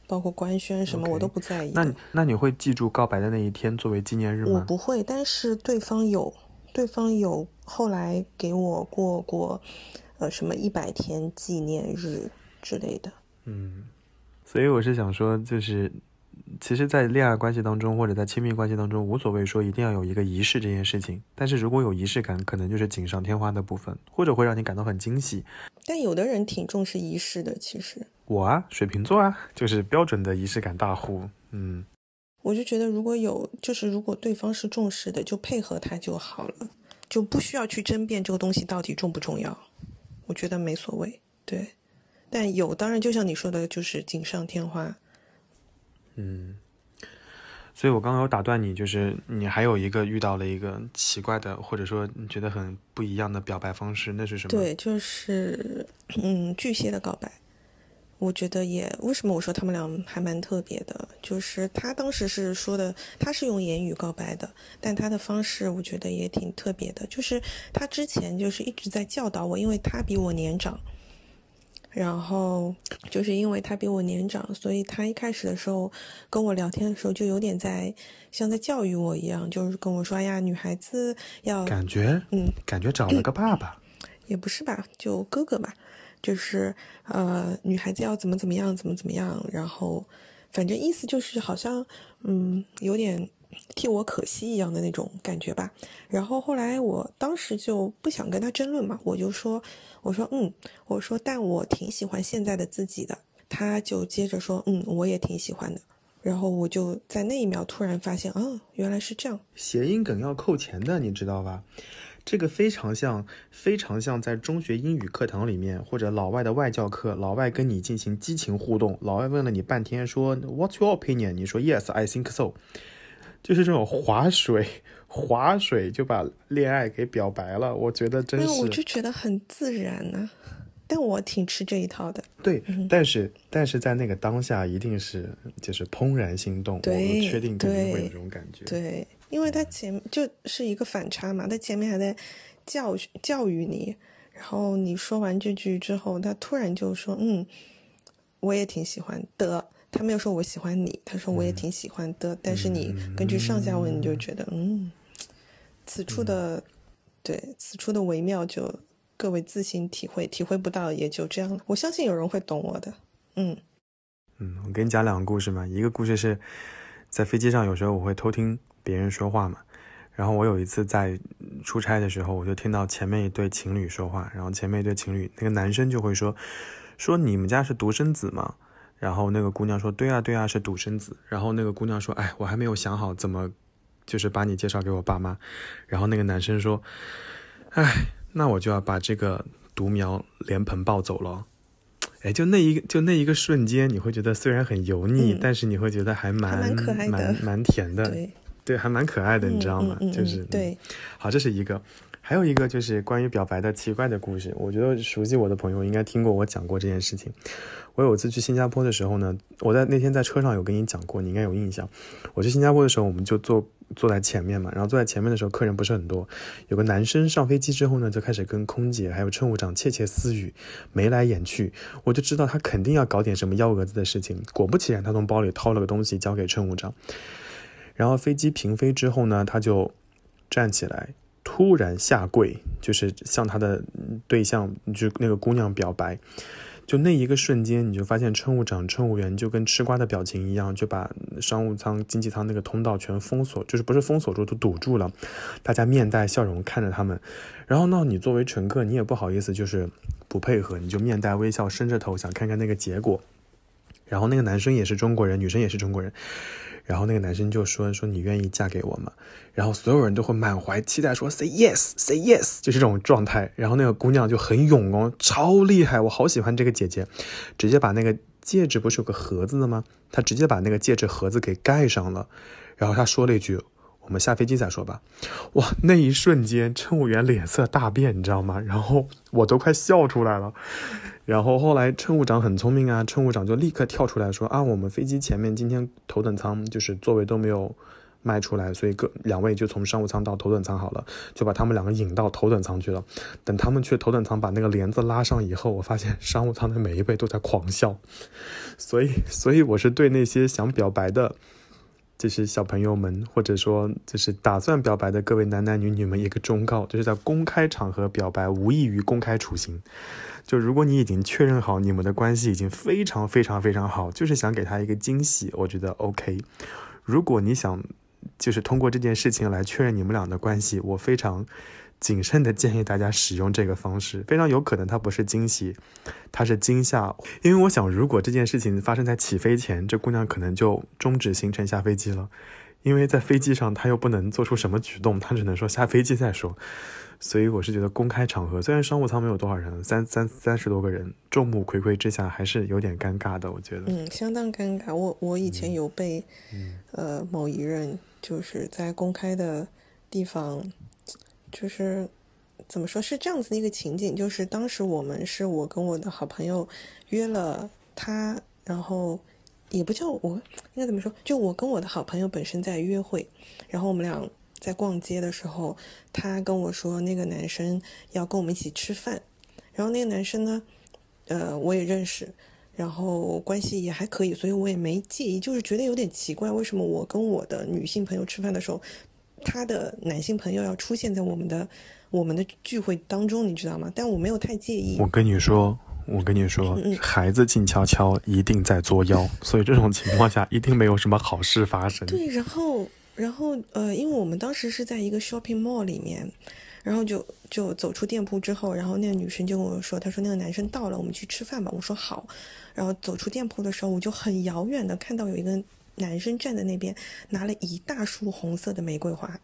包括官宣什么我都不在意。那你那你会记住告白的那一天作为纪念日吗？我不会，但是对方有，对方有后来给我过过，呃，什么一百天纪念日之类的。嗯，所以我是想说，就是其实，在恋爱关系当中或者在亲密关系当中，无所谓说一定要有一个仪式这件事情，但是如果有仪式感，可能就是锦上添花的部分，或者会让你感到很惊喜。但有的人挺重视仪式的，其实我啊，水瓶座啊，就是标准的仪式感大户。嗯，我就觉得如果有，就是如果对方是重视的，就配合他就好了，就不需要去争辩这个东西到底重不重要。我觉得没所谓，对。但有，当然就像你说的，就是锦上添花。嗯所以我刚刚有打断你，就是你还有一个遇到了一个奇怪的，或者说你觉得很不一样的表白方式，那是什么？对，就是嗯，巨蟹的告白，我觉得也为什么我说他们俩还蛮特别的，就是他当时是说的，他是用言语告白的，但他的方式我觉得也挺特别的，就是他之前就是一直在教导我，因为他比我年长。然后就是因为他比我年长，所以他一开始的时候跟我聊天的时候，就有点在像在教育我一样，就是跟我说：“哎呀，女孩子要感觉，嗯，感觉找了个爸爸。也不是吧，就哥哥吧，就是呃，女孩子要怎么怎么样，怎么怎么样，然后反正意思就是好像嗯，有点替我可惜一样的那种感觉吧。然后后来我当时就不想跟他争论嘛，我就说，我说嗯，我说但我挺喜欢现在的自己的。他就接着说，嗯，我也挺喜欢的。然后我就在那一秒突然发现，啊，原来是这样。谐音梗要扣钱的，你知道吧？这个非常像，非常像在中学英语课堂里面，或者老外的外教课，老外跟你进行激情互动，老外问了你半天说 What's your opinion？你说 Yes, I think so。就是这种划水，[LAUGHS] 划水就把恋爱给表白了，我觉得真没有，我就觉得很自然呢、但我挺吃这一套的。对。但是但是在那个当下，一定是就是怦然心动，我们确定肯定会有对这种感觉。对，因为他前就是一个反差嘛，他前面还在教训教育你，然后你说完这句之后，他突然就说：“嗯，我也挺喜欢的。”他没有说我喜欢你，他说我也挺喜欢的。但是你根据上下文，你就觉得，嗯，此处的、对此处的微妙就各位自行体会，体会不到也就这样了。我相信有人会懂我的。嗯嗯，我给你讲两个故事嘛。一个故事是在飞机上，有时候我会偷听别人说话嘛。然后我有一次在出差的时候，我就听到前面一对情侣说话，然后前面一对情侣，那个男生就会说说你们家是独生子吗？然后那个姑娘说对啊对啊是独生子。然后那个姑娘说哎我还没有想好怎么就是把你介绍给我爸妈。然后那个男生说哎那我就要把这个独苗连盆抱走了。哎，就那一个，就那一个瞬间，你会觉得虽然很油腻，嗯但是你会觉得还蛮蛮可爱的蛮蛮甜的，对，对，还蛮可爱的，你知道吗？嗯嗯嗯就是嗯对，好，这是一个，还有一个就是关于表白的奇怪的故事。我觉得熟悉我的朋友应该听过我讲过这件事情。我有一次去新加坡的时候呢，我在那天在车上有跟你讲过，你应该有印象。我去新加坡的时候，我们就坐坐在前面嘛，然后坐在前面的时候，客人不是很多。有个男生上飞机之后呢，就开始跟空姐还有乘务长窃窃私语，眉来眼去，我就知道他肯定要搞点什么幺蛾子的事情。果不其然，他从包里掏了个东西交给乘务长。然后飞机平飞之后呢，他就站起来，突然下跪，就是向他的对象，就那个姑娘表白。就那一个瞬间，你就发现乘务长、乘务员就跟吃瓜的表情一样，就把商务舱、经济舱那个通道全封锁，就是不是封锁住，都堵住了。大家面带笑容看着他们。然后呢，你作为乘客，你也不好意思就是不配合，你就面带微笑，伸着头想看看那个结果。然后那个男生也是中国人，女生也是中国人。然后那个男生就说：“说你愿意嫁给我吗？”然后所有人都会满怀期待说：“Say yes, say yes。”就是这种状态。然后那个姑娘就很勇哦，超厉害，我好喜欢这个姐姐，直接把那个戒指不是有个盒子的吗？她直接把那个戒指盒子给盖上了。然后她说了一句：“我们下飞机再说吧。哇，那一瞬间，乘务员脸色大变，你知道吗？然后我都快笑出来了。然后后来乘务长很聪明啊，乘务长就立刻跳出来说啊，我们飞机前面今天头等舱就是座位都没有卖出来，所以各两位就从商务舱到头等舱好了，就把他们两个引到头等舱去了。等他们去头等舱把那个帘子拉上以后，我发现商务舱的每一位都在狂笑。所以，所以我是对那些想表白的。就是小朋友们，或者说就是打算表白的各位男男女女们一个忠告，就是在公开场合表白无异于公开处刑。就如果你已经确认好你们的关系已经非常非常非常好，就是想给他一个惊喜，我觉得 OK。如果你想就是通过这件事情来确认你们俩的关系，我非常。谨慎的建议大家使用这个方式，非常有可能它不是惊喜，它是惊吓。因为我想，如果这件事情发生在起飞前，这姑娘可能就终止行程下飞机了。因为在飞机上，她又不能做出什么举动，她只能说下飞机再说。所以我是觉得公开场合，虽然商务舱没有多少人，三三三十多个人，众目睽睽之下，还是有点尴尬的。我觉得，嗯，相当尴尬。我我以前有被，嗯呃，某一任就是在公开的地方。就是怎么说是这样子的一个情景，就是当时我们是我跟我的好朋友约了他，然后也不叫我应该怎么说，就我跟我的好朋友本身在约会，然后我们俩在逛街的时候，他跟我说那个男生要跟我们一起吃饭，然后那个男生呢，呃，我也认识，然后关系也还可以，所以我也没介意，就是觉得有点奇怪，为什么我跟我的女性朋友吃饭的时候。他的男性朋友要出现在我们的我们的聚会当中，你知道吗？但我没有太介意。我跟你说，我跟你说，孩子静悄悄，一定在作妖，[LAUGHS] 所以这种情况下一定没有什么好事发生。对，然后，然后，呃，因为我们当时是在一个 shopping mall 里面，然后就就走出店铺之后，然后那个女生就跟我说，她说那个男生到了，我们去吃饭吧。我说好。然后走出店铺的时候，我就很遥远的看到有一个。男生站在那边，拿了一大束红色的玫瑰花，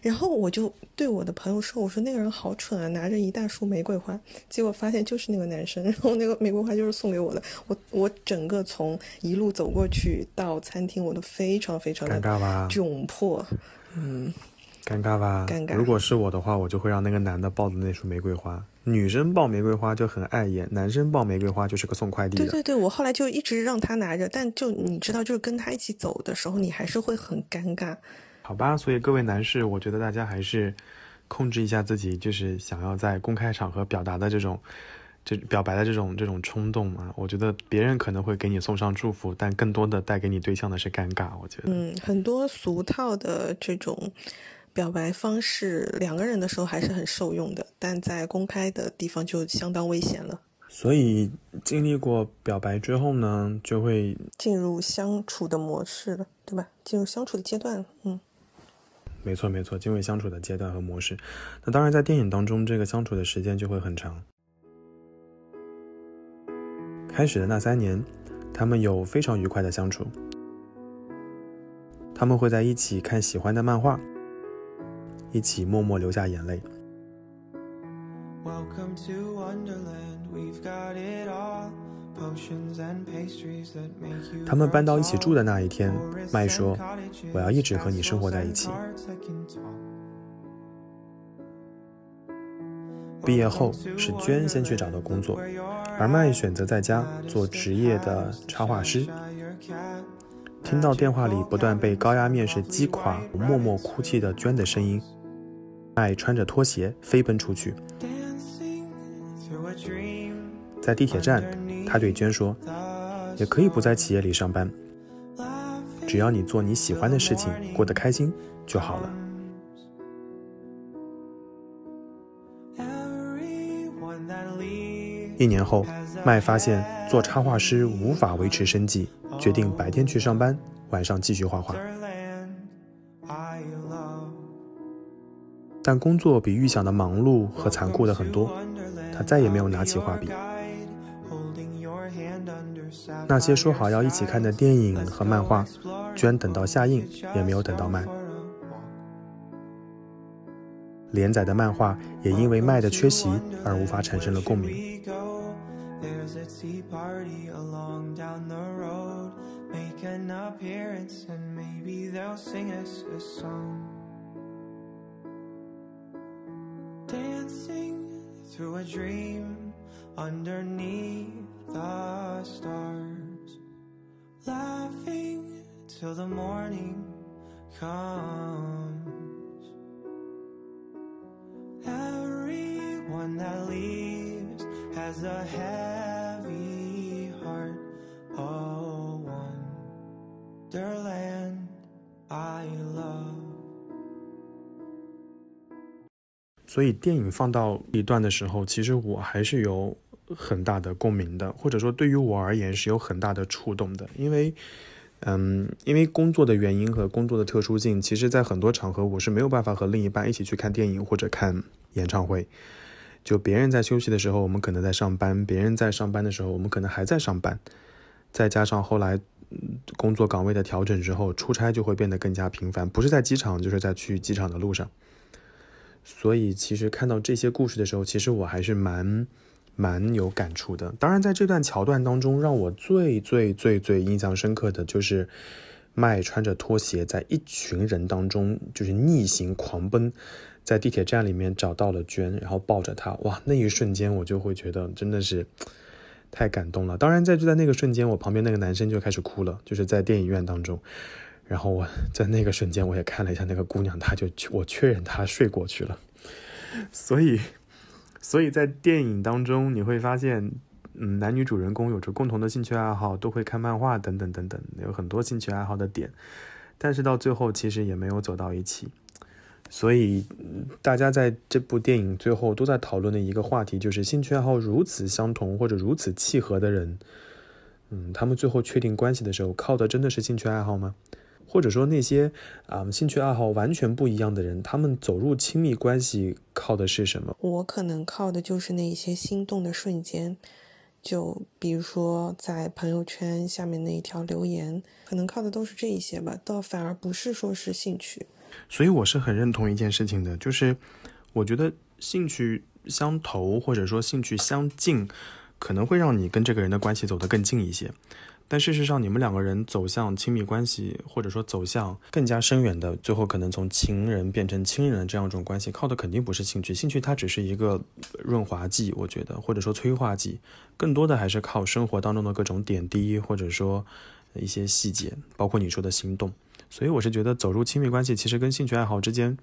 然后我就对我的朋友说：“我说那个人好蠢啊，拿着一大束玫瑰花。”结果发现就是那个男生，[LAUGHS] 然后那个玫瑰花就是送给我的。我我整个从一路走过去到餐厅，我都非常非常的尴尬吧，窘迫，嗯。尴尬吧？尴尬。如果是我的话，我就会让那个男的抱着那束玫瑰花。女生抱玫瑰花就很碍眼，男生抱玫瑰花就是个送快递的。对对对，我后来就一直让他拿着，但就你知道，就是跟他一起走的时候，你还是会很尴尬。好吧，所以各位男士，我觉得大家还是控制一下自己，就是想要在公开场合表达的这种。这表白的这种这种冲动嘛，我觉得别人可能会给你送上祝福，但更多的带给你对象的是尴尬。我觉得，嗯，很多俗套的这种表白方式，两个人的时候还是很受用的，但在公开的地方就相当危险了。所以经历过表白之后呢，就会进入相处的模式了，对吧？进入相处的阶段，嗯，没错没错，进入相处的阶段和模式。那当然，在电影当中，这个相处的时间就会很长。开始的那三年，他们有非常愉快的相处。他们会在一起看喜欢的漫画，一起默默流下眼泪。Welcome to Wonderland, we've got it all. 他们搬到一起住的那一天，麦说：“我要一直和你生活在一起。”毕业后，是娟先去找的工作。而麦选择在家做职业的插画师。听到电话里不断被高压面试击垮、默默哭泣的娟的声音，麦穿着拖鞋飞奔出去。在地铁站，他对娟说：“也可以不在企业里上班，只要你做你喜欢的事情，过得开心就好了。”一年后，麦发现做插画师无法维持生计，决定白天去上班，晚上继续画画。但工作比预想的忙碌和残酷的很多，他再也没有拿起画笔。那些说好要一起看的电影和漫画，居然等到下映也没有等到卖。连载的漫画也因为麦的缺席而无法产生了共鸣。Dancing through a dream underneath the stars, laughing till the morning comes. Everyone that leaves has a heavy heart. Oh, wonderland I love. 所以电影放到一段的时候，其实我还是有很大的共鸣的，或者说对于我而言是有很大的触动的，因为，嗯，因为工作的原因和工作的特殊性，其实在很多场合我是没有办法和另一半一起去看电影或者看演唱会。就别人在休息的时候，我们可能在上班；别人在上班的时候，我们可能还在上班。再加上后来工作岗位的调整之后，出差就会变得更加频繁，不是在机场，就是在去机场的路上。所以，其实看到这些故事的时候，其实我还是蛮蛮有感触的。当然，在这段桥段当中，让我最最最最印象深刻的就是麦穿着拖鞋在一群人当中就是逆行狂奔，在地铁站里面找到了娟，然后抱着她，哇，那一瞬间我就会觉得真的是太感动了。当然，在就在那个瞬间，我旁边那个男生就开始哭了，就是在电影院当中。然后我在那个瞬间，我也看了一下那个姑娘，她就我确认她睡过去了。所以，所以在电影当中你会发现，嗯，男女主人公有着共同的兴趣爱好，都会看漫画等等等等，有很多兴趣爱好的点，但是到最后其实也没有走到一起。所以，大家在这部电影最后都在讨论的一个话题，就是兴趣爱好如此相同或者如此契合的人，嗯，他们最后确定关系的时候，靠的真的是兴趣爱好吗？或者说那些啊、兴趣爱好完全不一样的人，他们走入亲密关系靠的是什么？我可能靠的就是那一些心动的瞬间，就比如说在朋友圈下面那一条留言，可能靠的都是这一些吧，倒反而不是说是兴趣。所以我是很认同一件事情的，就是我觉得兴趣相投或者说兴趣相近，可能会让你跟这个人的关系走得更近一些。但事实上，你们两个人走向亲密关系，或者说走向更加深远的，最后可能从情人变成亲人这样一种关系，靠的肯定不是兴趣，兴趣它只是一个润滑剂，我觉得，或者说催化剂，更多的还是靠生活当中的各种点滴，或者说一些细节，包括你说的心动。所以我是觉得走入亲密关系，其实跟兴趣爱好之间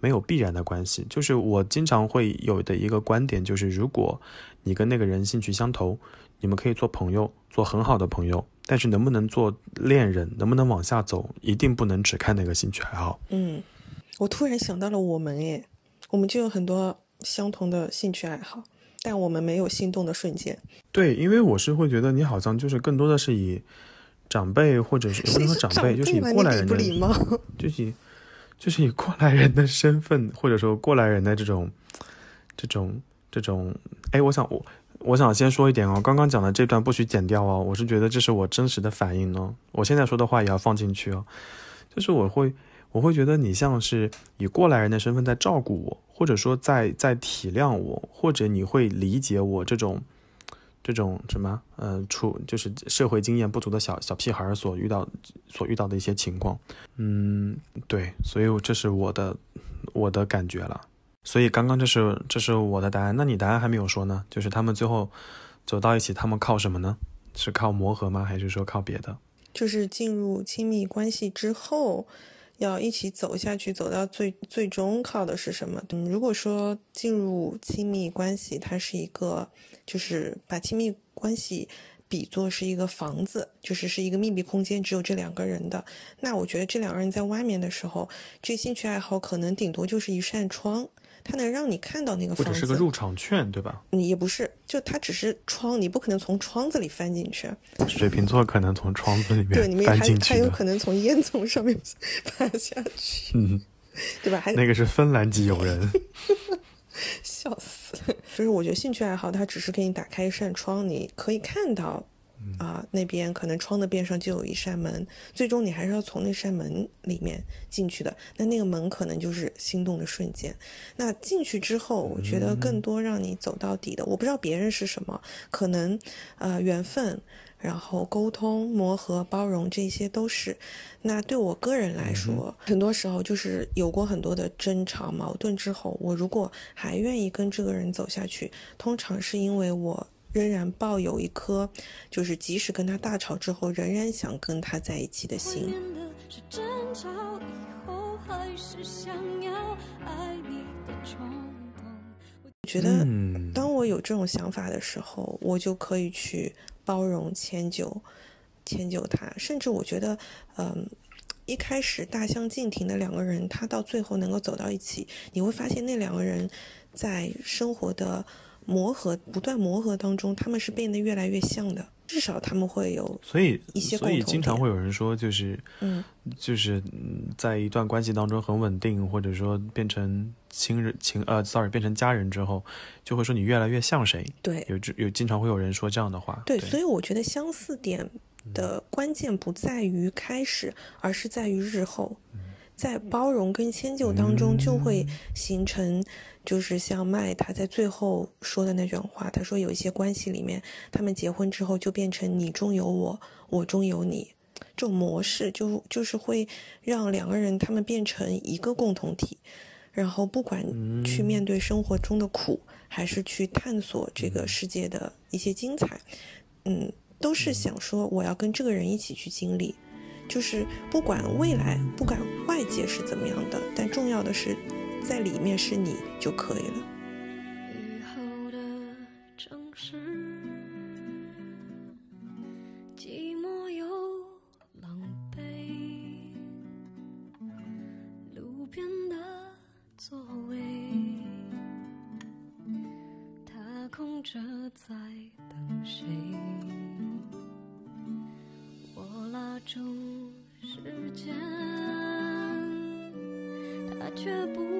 没有必然的关系。就是我经常会有的一个观点，就是如果你跟那个人兴趣相投，你们可以做朋友，做很好的朋友。但是能不能做恋人，能不能往下走，一定不能只看那个兴趣爱好。嗯，我突然想到了我们诶，我们就有很多相同的兴趣爱好，但我们没有心动的瞬间。对，因为我是会觉得你好像就是更多的是以长辈或者是也不能说长辈，就是以过来人的不礼貌。就是以就是以过来人的身份，或者说过来人的这种这种这种，哎，我想我我想先说一点哦，刚刚讲的这段不许剪掉哦，我是觉得这是我真实的反应哦，我现在说的话也要放进去哦，就是我会我会觉得你像是以过来人的身份在照顾我，或者说在在体谅我，或者你会理解我这种。这种什么，呃，处就是社会经验不足的小小屁孩所遇到所遇到的一些情况，嗯，对，所以这是我的我的感觉了。所以刚刚这是这是我的答案，那你答案还没有说呢？就是他们最后走到一起，他们靠什么呢？是靠磨合吗？还是说靠别的？就是进入亲密关系之后，要一起走下去，走到最最终靠的是什么？嗯，如果说进入亲密关系，它是一个，就是把亲密关系比作是一个房子，就是是一个密闭空间，只有这两个人的。那我觉得这两个人在外面的时候，这兴趣爱好可能顶多就是一扇窗，它能让你看到那个或房子。者是个入场券，对吧？你也不是，就它只是窗，你不可能从窗子里翻进去。水瓶座可能从窗子里对，你面翻们还还有进去的，可能从烟囱上面 [LAUGHS] 爬下去，嗯，对吧？还那个是芬兰籍友人，[LAUGHS] 笑死了。[LAUGHS] 就是我觉得兴趣爱好，它只是给你打开一扇窗，你可以看到。啊、那边可能窗的边上就有一扇门，最终你还是要从那扇门里面进去的。那那个门可能就是心动的瞬间。那进去之后，我觉得更多让你走到底的，我不知道别人是什么，可能呃缘分，然后沟通、磨合、包容，这些都是。那对我个人来说，很多时候就是有过很多的争吵、矛盾之后，我如果还愿意跟这个人走下去，通常是因为我仍然抱有一颗，就是即使跟他大吵之后，仍然想跟他在一起的心。是争吵以后，还是想要爱你的冲动？我觉得，嗯当我有这种想法的时候，我就可以去包容、迁就、迁就他。甚至我觉得，嗯，一开始大相径庭的两个人，他到最后能够走到一起，你会发现那两个人在生活的磨合、不断磨合当中，他们是变得越来越像的。至少他们会有，所以一些所以经常会有人说，就是嗯，就是嗯在一段关系当中很稳定，或者说变成亲人情呃，sorry，变成家人之后，就会说你越来越像谁。对，有有经常会有人说这样的话。对，对，所以我觉得相似点的关键不在于开始，而是在于日后，在包容跟迁就当中，就会形成，就是像麦他在最后说的那句话，他说有一些关系里面，他们结婚之后就变成你中有我，我中有你。这种模式就就是会让两个人他们变成一个共同体，然后不管去面对生活中的苦，还是去探索这个世界的一些精彩，嗯，都是想说我要跟这个人一起去经历，就是不管未来，不管外界是怎么样的，但重要的是在里面是你就可以了。雨后的城市，寂寞又狼狈。路边的座位，他空着在等谁？我拉住时间，他却不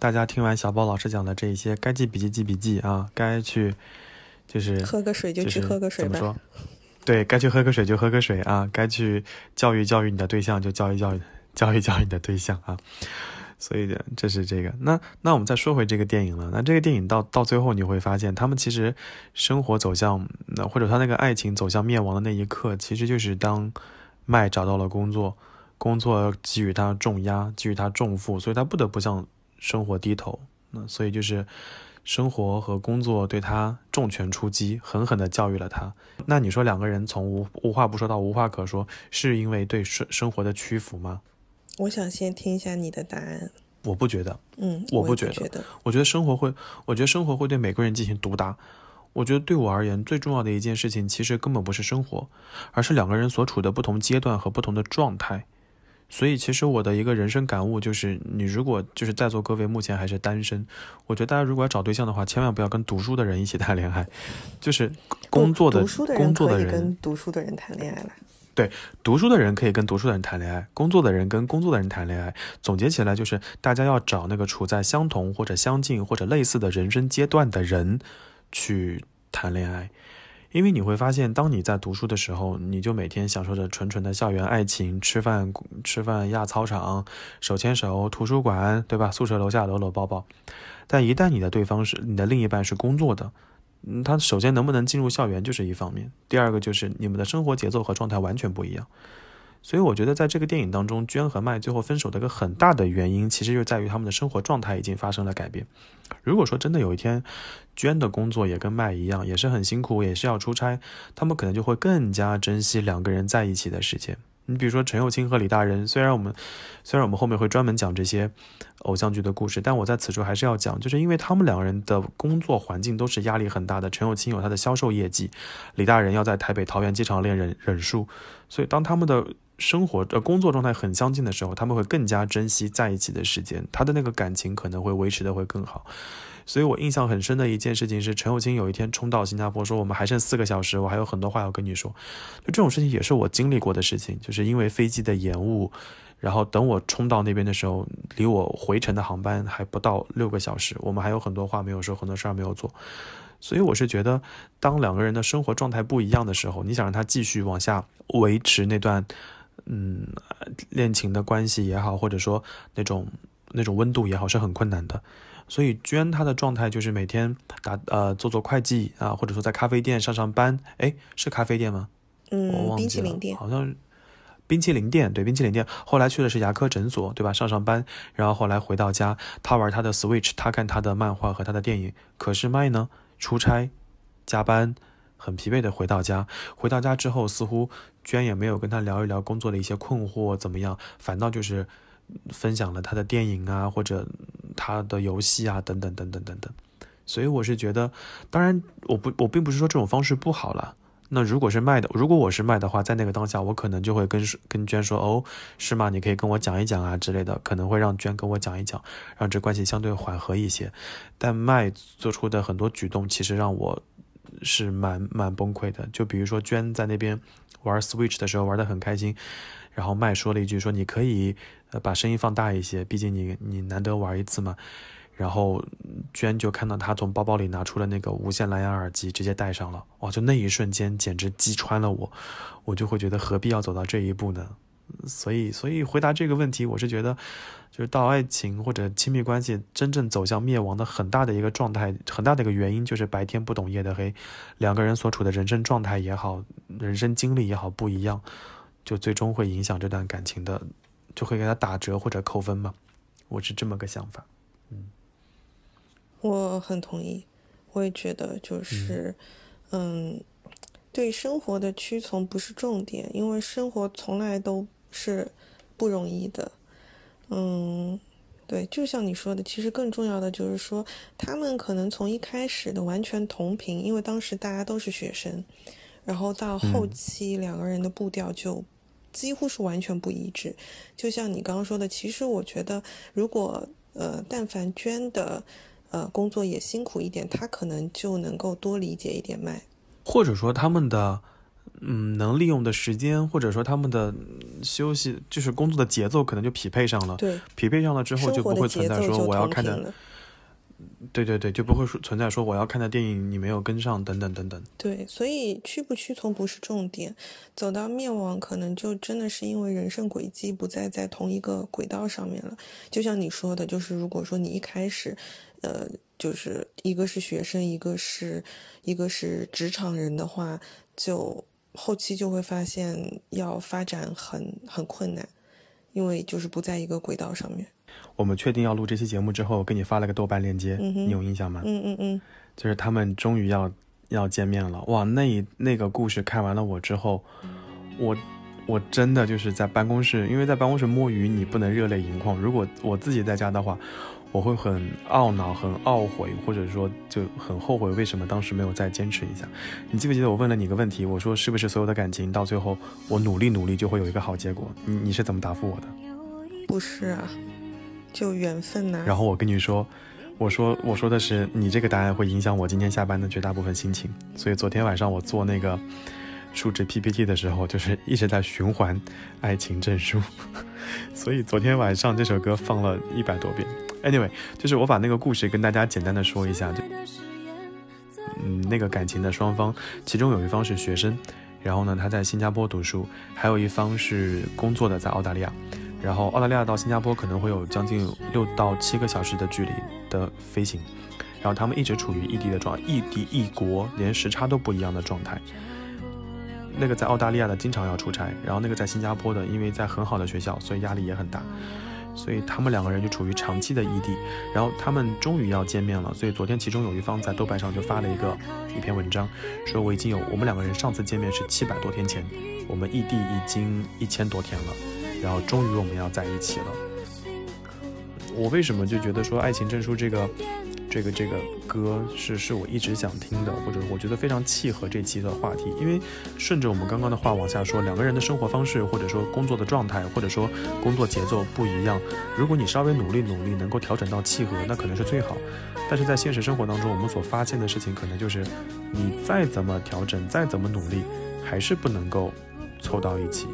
大家听完小宝老师讲的这一些，该记笔记记笔记啊，该去就是喝个水就就是去喝个水吧。怎么说？对该去喝个水就喝个水啊，该去教育教育你的对象就教育教育教育教育你的对象啊。所以呢这是这个。那那我们再说回这个电影了。那这个电影到到最后你会发现，他们其实生活走向那或者他那个爱情走向灭亡的那一刻，其实就是当麦找到了工作，工作给予他重压，给予他重负，所以他不得不向生活低头。那所以就是生活和工作对他重拳出击，狠狠地教育了他。那你说两个人从无无话不说到无话可说，是因为对生生活的屈服吗？我想先听一下你的答案。我不觉得。嗯，我不觉得觉得。我觉得生活会，我觉得生活会对每个人进行毒打。我觉得对我而言，最重要的一件事情，其实根本不是生活，而是两个人所处的不同阶段和不同的状态。所以，其实我的一个人生感悟就是，你如果就是在座各位目前还是单身，我觉得大家如果要找对象的话，千万不要跟读书的人一起谈恋爱，就是工作的工作的人跟读书的人谈恋爱了。对读书的人可以跟读书的人谈恋爱，工作的人跟工作的人谈恋爱。总结起来就是，大家要找那个处在相同或者相近或者类似的人生阶段的人去谈恋爱。因为你会发现，当你在读书的时候，你就每天享受着纯纯的校园爱情，吃饭吃饭压操场，手牵手，图书馆，对吧？宿舍楼下搂搂抱抱。但一旦你的对方是你的另一半是工作的，嗯，他首先能不能进入校园就是一方面，第二个就是你们的生活节奏和状态完全不一样。所以我觉得在这个电影当中，娟和麦最后分手的一个很大的原因，其实就在于他们的生活状态已经发生了改变。如果说真的有一天，娟的工作也跟麦一样，也是很辛苦，也是要出差，他们可能就会更加珍惜两个人在一起的时间。你比如说陈幼卿和李大人，虽然我们虽然我们后面会专门讲这些偶像剧的故事，但我在此处还是要讲，就是因为他们两个人的工作环境都是压力很大的。陈幼卿有他的销售业绩，李大人要在台北桃园机场练忍忍术，所以当他们的生活呃工作状态很相近的时候，他们会更加珍惜在一起的时间，他的那个感情可能会维持的会更好。所以我印象很深的一件事情是，陈友清有一天冲到新加坡说：“我们还剩四个小时，我还有很多话要跟你说。”就这种事情也是我经历过的事情，就是因为飞机的延误，然后等我冲到那边的时候，离我回程的航班还不到六个小时，我们还有很多话没有说，很多事儿没有做。所以我是觉得，当两个人的生活状态不一样的时候，你想让他继续往下维持那段嗯恋情的关系也好，或者说那种那种温度也好，是很困难的。所以娟她的状态就是每天打呃做做会计啊，或者说在咖啡店上上班。哎，是咖啡店吗？我嗯，忘记了，冰淇淋店，好像是冰淇淋店，对，冰淇淋店。后来去的是牙科诊所，对吧？上上班，然后后来回到家，他玩他的 Switch，他看他的漫画和他的电影。可是麦呢，出差、加班，很疲惫的回到家。回到家之后，似乎娟也没有跟他聊一聊工作的一些困惑怎么样，反倒就是分享了他的电影啊，或者他的游戏啊，等等等等等等。所以我是觉得，当然，我不，我并不是说这种方式不好了。那如果是卖的，如果我是卖的话，在那个当下，我可能就会跟跟娟说，哦，是吗？你可以跟我讲一讲啊之类的，可能会让娟跟我讲一讲，让这关系相对缓和一些。但麦做出的很多举动，其实让我是蛮蛮崩溃的。就比如说娟在那边玩 Switch 的时候玩得很开心，然后麦说了一句说，你可以呃把声音放大一些，毕竟你你难得玩一次嘛。然后娟就看到他从包包里拿出了那个无线蓝牙耳机，直接戴上了。哇，就那一瞬间简直击穿了我，我就会觉得何必要走到这一步呢？所以，所以回答这个问题，我是觉得，就是到爱情或者亲密关系真正走向灭亡的很大的一个状态，很大的一个原因就是白天不懂夜的黑，两个人所处的人生状态也好，人生经历也好不一样，就最终会影响这段感情的，就会给他打折或者扣分嘛。我是这么个想法。嗯我很同意，我也觉得就是，嗯，对生活的屈从不是重点，因为生活从来都是不容易的。嗯，对，就像你说的，其实更重要的就是说，他们可能从一开始的完全同频，因为当时大家都是学生，然后到后期两个人的步调就几乎是完全不一致。就像你刚刚说的，其实我觉得，如果呃，但凡娟的呃工作也辛苦一点，他可能就能够多理解一点麦。或者说他们的嗯能利用的时间，或者说他们的嗯休息，就是工作的节奏，可能就匹配上了。对，匹配上了之后，就不会存在说我要看的，了。对对对，就不会说存在说我要看的电影你没有跟上等等等等。对，所以屈不屈从不是重点，走到灭亡可能就真的是因为人生轨迹不再在同一个轨道上面了。就像你说的，就是如果说你一开始，呃，就是一个是学生，一个是一个是职场人的话，就后期就会发现要发展很很困难，因为就是不在一个轨道上面。我们确定要录这期节目之后，给你发了个豆瓣链接，嗯你有印象吗？嗯嗯嗯，就是他们终于要要见面了，哇！那一那个故事看完了我之后，我我真的就是在办公室，因为在办公室摸鱼，你不能热泪盈眶。如果我自己在家的话，我会很懊恼、很懊悔，或者说就很后悔，为什么当时没有再坚持一下。你记不记得我问了你一个问题？我说是不是所有的感情到最后，我努力努力就会有一个好结果？你你是怎么答复我的？不是啊，就缘分呐、然后我跟你说，我说我说的是你这个答案会影响我今天下班的绝大部分心情，所以昨天晚上我做那个述职 PPT 的时候，就是一直在循环《爱情证书》，[LAUGHS] 所以昨天晚上这首歌放了一百多遍。Anyway，就是我把那个故事跟大家简单的说一下，就嗯那个感情的双方，其中有一方是学生，然后呢他在新加坡读书，还有一方是工作的在澳大利亚。然后澳大利亚到新加坡可能会有将近六到七个小时的距离的飞行，然后他们一直处于异地的状，异地异国，连时差都不一样的状态。那个在澳大利亚的经常要出差，然后那个在新加坡的，因为在很好的学校，所以压力也很大。所以他们两个人就处于长期的异地。然后他们终于要见面了，所以昨天其中有一方在豆瓣上就发了一个一篇文章，说我已经有我们两个人上次见面是七百多天前，我们异地已经一千多天了，然后终于我们要在一起了。我为什么就觉得说《爱情证书》这个这个这个歌是是我一直想听的，或者我觉得非常契合这期的话题，因为顺着我们刚刚的话往下说，两个人的生活方式，或者说工作的状态，或者说工作节奏不一样，如果你稍微努力努力，能够调整到契合，那可能是最好。但是在现实生活当中，我们所发现的事情，可能就是你再怎么调整，再怎么努力，还是不能够凑到一起，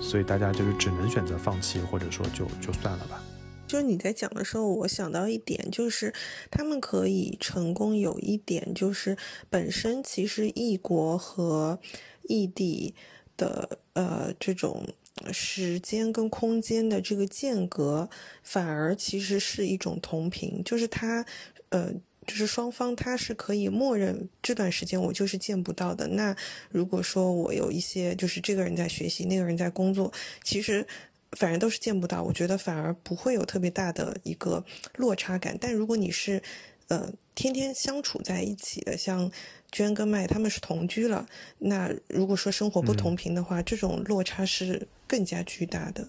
所以大家就是只能选择放弃，或者说就就算了吧。就是你在讲的时候，我想到一点，就是他们可以成功，有一点就是本身其实异国和异地的呃这种时间跟空间的这个间隔，反而其实是一种同频，就是他呃。就是双方他是可以默认这段时间我就是见不到的。那如果说我有一些就是这个人在学习，那个人在工作，其实。反正都是见不到，我觉得反而不会有特别大的一个落差感。但如果你是，呃，天天相处在一起的，像娟跟麦他们是同居了，那如果说生活不同频的话，这种落差是更加巨大的，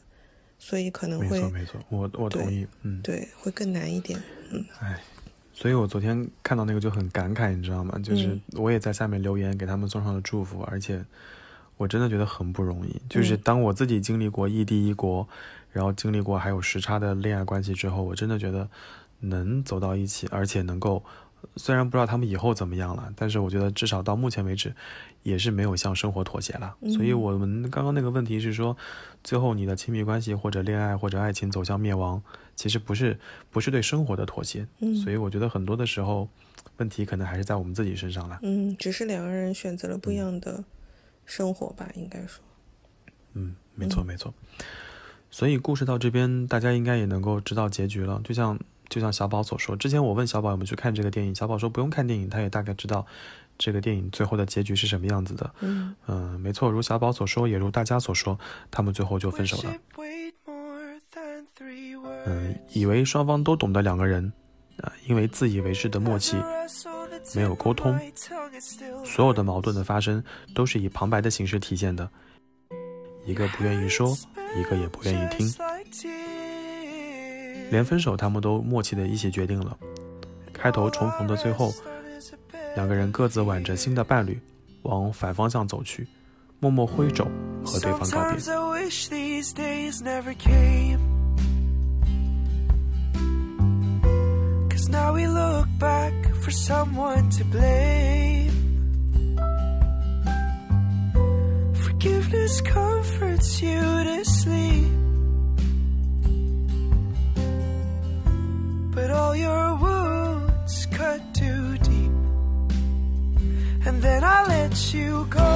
所以可能会没错没错，我我同意，嗯，对，会更难一点，嗯，哎，所以我昨天看到那个就很感慨，你知道吗？就是嗯我也在下面留言给他们送上了祝福，而且我真的觉得很不容易。就是当我自己经历过异地异国，然后经历过还有时差的恋爱关系之后，我真的觉得能走到一起，而且能够。虽然不知道他们以后怎么样了，但是我觉得至少到目前为止，也是没有向生活妥协了。所以我们刚刚那个问题是说，最后你的亲密关系或者恋爱或者爱情走向灭亡，其实不是不是对生活的妥协。嗯所以我觉得很多的时候，问题可能还是在我们自己身上了。嗯，只是两个人选择了不一样的生活吧，应该说，嗯，没错没错。所以故事到这边，大家应该也能够知道结局了。就像就像小宝所说，之前我问小宝有没有去看这个电影，小宝说不用看电影，他也大概知道这个电影最后的结局是什么样子的。嗯嗯，没错，如小宝所说，也如大家所说，他们最后就分手了。嗯，以为双方都懂得两个人，啊、因为自以为是的默契，没有沟通，所有的矛盾的发生都是以旁白的形式体现的，一个不愿意说，一个也不愿意听，连分手他们都默契的一起决定了。开头重逢的最后，两个人各自挽着新的伴侣往反方向走去，默默挥手和对方告别。Now we look back for someone to blame. Forgiveness comforts you to sleep. But all your wounds cut too deep. And then I let you go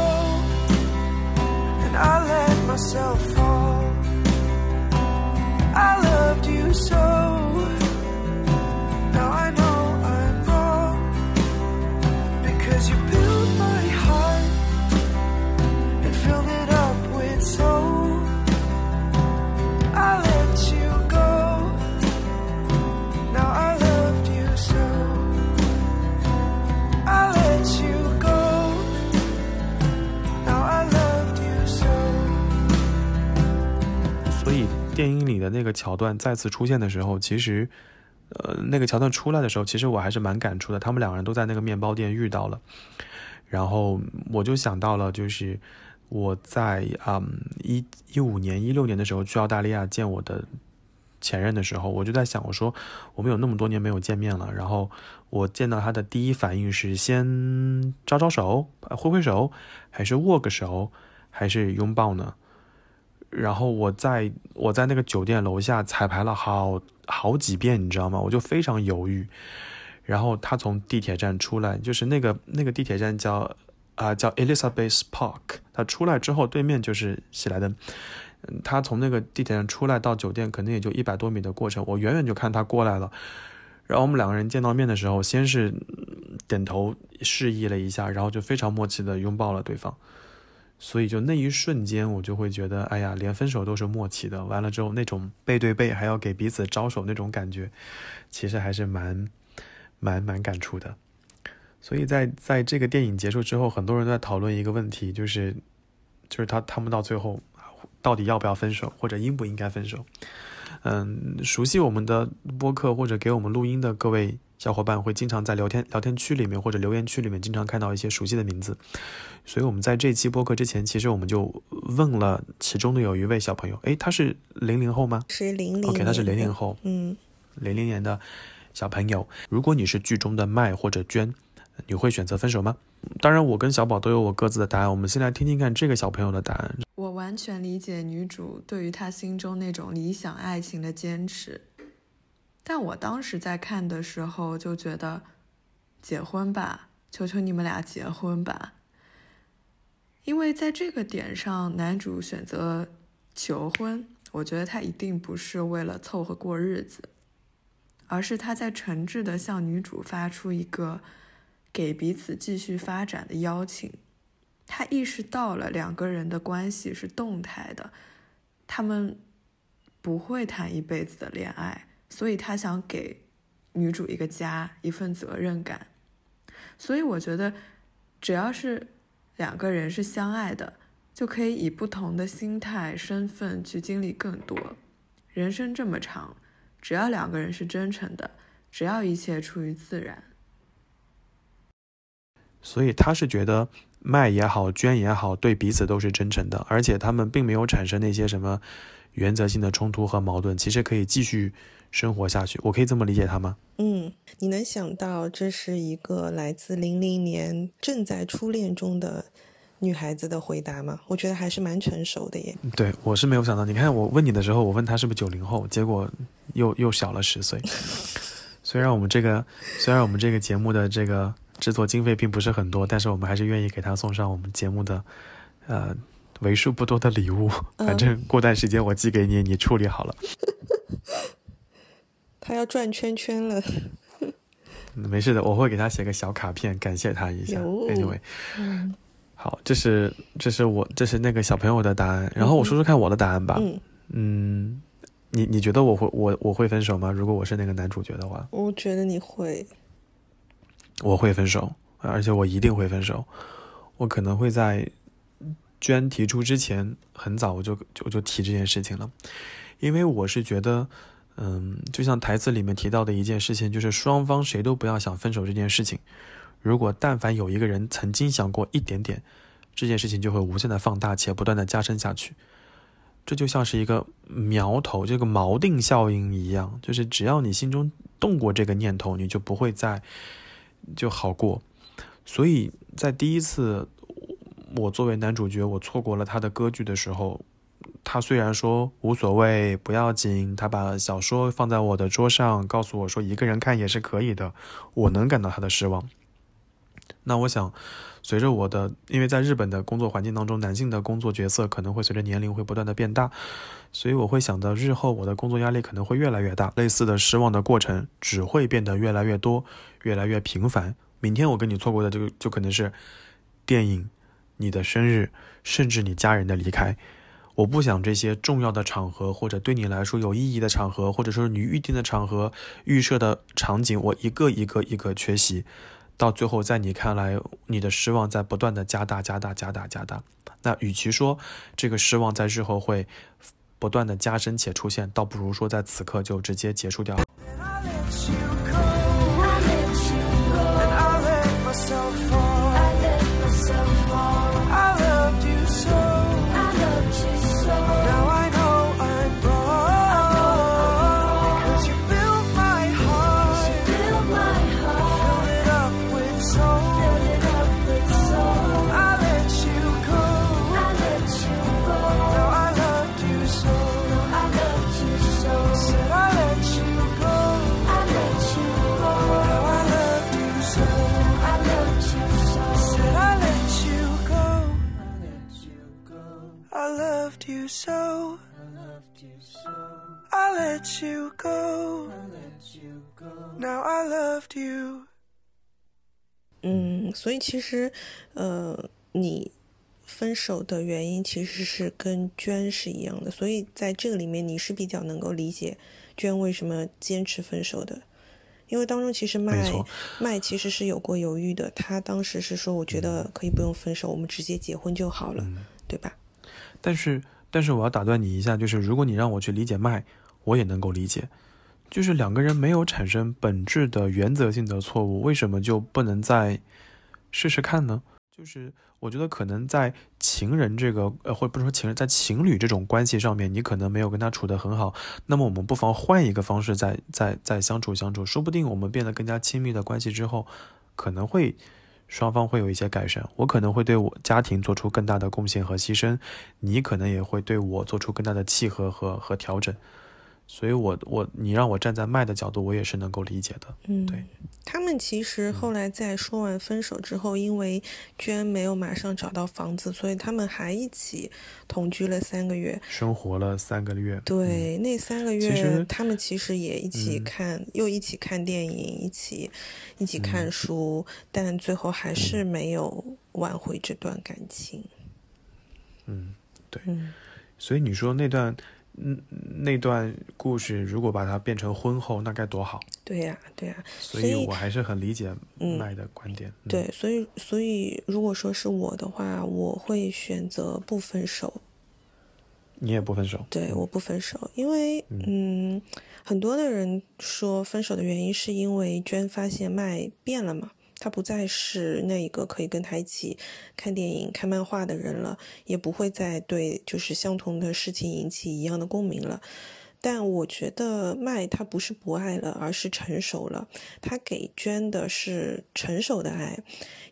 and I let myself fall. I loved you so. 电影里的那个桥段再次出现的时候，其实，呃，那个桥段出来的时候，其实我还是蛮感触的。他们两个人都在那个面包店遇到了，然后我就想到了，就是我在嗯一一五年、一六年的时候去澳大利亚见我的前任的时候，我就在想，我说我们有那么多年没有见面了，然后我见到他的第一反应是先招招手、挥挥手，还是握个手，还是拥抱呢？然后我在我在那个酒店楼下彩排了好好几遍，你知道吗？我就非常犹豫。然后他从地铁站出来，就是那个那个地铁站叫啊、叫 Elizabeth Park。他出来之后，对面就是喜来登。他从那个地铁站出来到酒店，可能也就一百多米的过程。我远远就看他过来了。然后我们两个人见到面的时候，先是点头示意了一下，然后就非常默契的拥抱了对方。所以就那一瞬间，我就会觉得，哎呀，连分手都是默契的。完了之后，那种背对背还要给彼此招手那种感觉，其实还是蛮蛮蛮感触的。所以在在这个电影结束之后，很多人都在讨论一个问题，就是就是他他们到最后到底要不要分手，或者应不应该分手？嗯，熟悉我们的播客或者给我们录音的各位。小伙伴会经常在聊天聊天区里面或者留言区里面经常看到一些熟悉的名字，所以我们在这期播客之前，其实我们就问了其中的有一位小朋友，诶，他是零零后吗？是零零，OK，他是零零后，嗯，零零年的小朋友。如果你是剧中的麦或者娟，你会选择分手吗？当然，我跟小宝都有我各自的答案。我们先来听听看这个小朋友的答案。我完全理解女主对于她心中那种理想爱情的坚持。但我当时在看的时候就觉得，结婚吧，求求你们俩结婚吧。因为在这个点上，男主选择求婚，我觉得他一定不是为了凑合过日子，而是他在诚挚的向女主发出一个给彼此继续发展的邀请。他意识到了两个人的关系是动态的，他们不会谈一辈子的恋爱。所以他想给女主一个家，一份责任感。所以我觉得，只要是两个人是相爱的，就可以以不同的心态、身份去经历更多。人生这么长，只要两个人是真诚的，只要一切出于自然。所以他是觉得卖也好，捐也好，对彼此都是真诚的，而且他们并没有产生那些什么原则性的冲突和矛盾，其实可以继续。生活下去，我可以这么理解他吗？嗯，你能想到这是一个来自零零年正在初恋中的女孩子的回答吗？我觉得还是蛮成熟的耶。对，我是没有想到。你看，我问你的时候，我问他是不是九零后，结果又又小了十岁。[LAUGHS] 虽然我们这个虽然我们这个节目的这个制作经费并不是很多，但是我们还是愿意给他送上我们节目的呃为数不多的礼物。反正过段时间我寄给你，你处理好了。[LAUGHS] 他要转圈圈了，[LAUGHS] 没事的，我会给他写个小卡片，感谢他一下。Anyway，嗯，好，这是这是我这是那个小朋友的答案，然后我说说看我的答案吧。嗯嗯，你你觉得我会我我会分手吗？如果我是那个男主角的话，我觉得你会，我会分手，而且我一定会分手。我可能会在娟提出之前很早我就就就提这件事情了，因为我是觉得。嗯，就像台词里面提到的一件事情，就是双方谁都不要想分手这件事情。如果但凡有一个人曾经想过一点点，这件事情就会无限的放大且不断的加深下去。这就像是一个苗头，这个锚定效应一样，就是只要你心中动过这个念头，你就不会再就好过。所以在第一次我作为男主角，我错过了他的歌剧的时候。他虽然说无所谓，不要紧，他把小说放在我的桌上，告诉我说一个人看也是可以的。我能感到他的失望。那我想，随着我的，因为在日本的工作环境当中，男性的工作角色可能会随着年龄会不断的变大，所以我会想到日后我的工作压力可能会越来越大，类似的失望的过程只会变得越来越多，越来越频繁。明天我跟你错过的这个，就可能是电影、你的生日，甚至你家人的离开。我不想这些重要的场合，或者对你来说有意义的场合，或者说你预定的场合、预设的场景，我一个一个一个缺席，到最后在你看来，你的失望在不断的加大、加大、加大、加大。那与其说这个失望在日后会不断的加深且出现，倒不如说在此刻就直接结束掉。嗯，所以其实，呃，你分手的原因其实是跟娟是一样的，所以在这个里面你是比较能够理解娟为什么坚持分手的。因为当中其实麦麦其实是有过犹豫的，他当时是说我觉得可以不用分手，我们直接结婚就好了，对吧？但是，但是我要打断你一下，就是如果你让我去理解麦，我也能够理解。就是两个人没有产生本质的原则性的错误，为什么就不能再试试看呢？就是我觉得可能在情人这个呃，或者不是说情人，在情侣这种关系上面，你可能没有跟他处得很好，那么我们不妨换一个方式再再再相处相处，说不定我们变得更加亲密的关系之后，可能会双方会有一些改善。我可能会对我家庭做出更大的贡献和牺牲，你可能也会对我做出更大的契合和和调整。所以我我你让我站在麦的角度，我也是能够理解的。嗯，对。他们其实后来在说完分手之后，因为娟没有马上找到房子，所以他们还一起同居了三个月。生活了三个月，对，那三个其月实他们其实也一起嗯看，又一起看电影，一起一起看书，但最后还是没有挽回这段感情。嗯，对。嗯所以你说那段嗯那段故事，如果把它变成婚后，那该多好。对呀、对呀、所所以以我还是很理解嗯麦的观点。嗯对，所以所以如果说是我的话，我会选择不分手。你也不分手。对，我不分手，因为嗯，很多的人说分手的原因是因为娟发现麦变了嘛，他不再是那一个可以跟他一起看电影、看漫画的人了，也不会再对就是相同的事情引起一样的共鸣了。但我觉得麦他不是不爱了，而是成熟了。他给娟的是成熟的爱，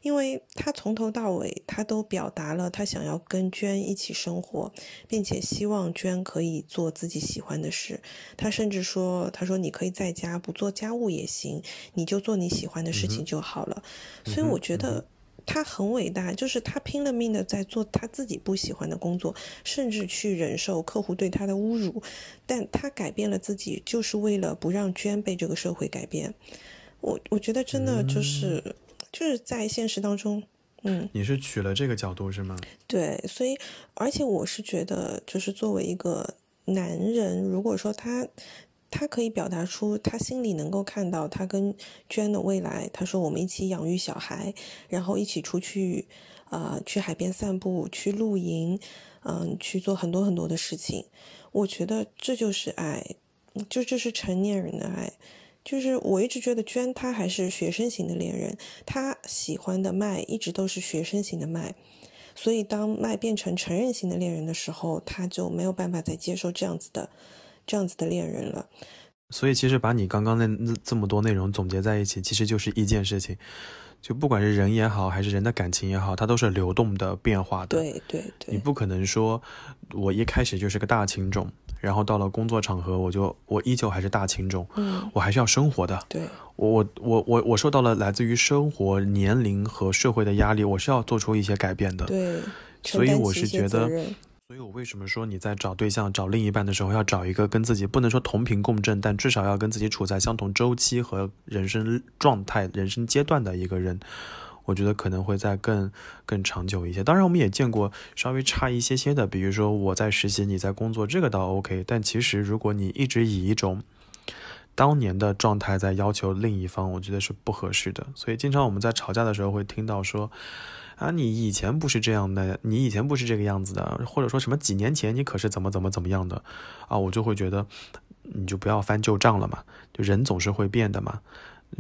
因为他从头到尾他都表达了他想要跟娟一起生活，并且希望娟可以做自己喜欢的事。他甚至说：“他说你可以在家不做家务也行，你就做你喜欢的事情就好了。所以我觉得。他很伟大，就是他拼了命的在做他自己不喜欢的工作，甚至去忍受客户对他的侮辱，但他改变了自己，就是为了不让娟被这个社会改变。我我觉得真的就是、就是在现实当中，嗯，你是取了这个角度是吗？对，所以而且我是觉得，就是作为一个男人，如果说他他可以表达出他心里能够看到他跟娟的未来，他说我们一起养育小孩，然后一起出去，呃，去海边散步，去露营，嗯、去做很多很多的事情。我觉得这就是爱，就这是成年人的爱。就是我一直觉得娟她还是学生型的恋人，她喜欢的麦一直都是学生型的麦，所以当麦变成成人型的恋人的时候，他就没有办法再接受这样子的这样子的恋人了。所以其实把你刚刚那那这么多内容总结在一起，其实就是一件事情，就不管是人也好，还是人的感情也好，它都是流动的、变化的。对对对，你不可能说，我一开始就是个大情种，然后到了工作场合，我就我依旧还是大情种，嗯，我还是要生活的。对我我我我我受到了来自于生活、年龄和社会的压力，我是要做出一些改变的。对，所以我是觉得所以我为什么说你在找对象、找另一半的时候，要找一个跟自己不能说同频共振，但至少要跟自己处在相同周期和人生状态、人生阶段的一个人，我觉得可能会在更更长久一些。当然，我们也见过稍微差一些些的，比如说我在实习，你在工作，这个倒 OK。但其实如果你一直以一种当年的状态在要求另一方，我觉得是不合适的。所以经常我们在吵架的时候会听到说。啊，你以前不是这样的，你以前不是这个样子的，或者说什么几年前你可是怎么怎么怎么样的，啊，我就会觉得，你就不要翻旧账了嘛，就人总是会变的嘛，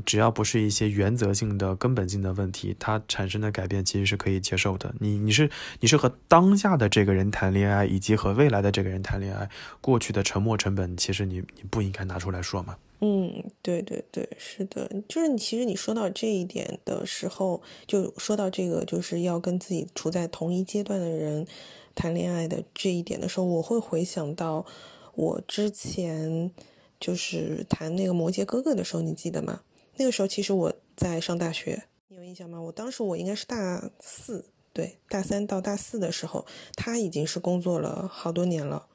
只要不是一些原则性的、根本性的问题，它产生的改变其实是可以接受的。你你是你是和当下的这个人谈恋爱，以及和未来的这个人谈恋爱，过去的沉没成本，其实你你不应该拿出来说嘛。嗯，对对对，是的，就是你其实你说到这一点的时候，就说到这个就是要跟自己处在同一阶段的人谈恋爱的这一点的时候，我会回想到我之前就是谈那个摩羯哥哥的时候，你记得吗？那个时候其实我在上大学，你有印象吗？我当时我应该是大四，对，大三到大四的时候，他已经是工作了好多年了。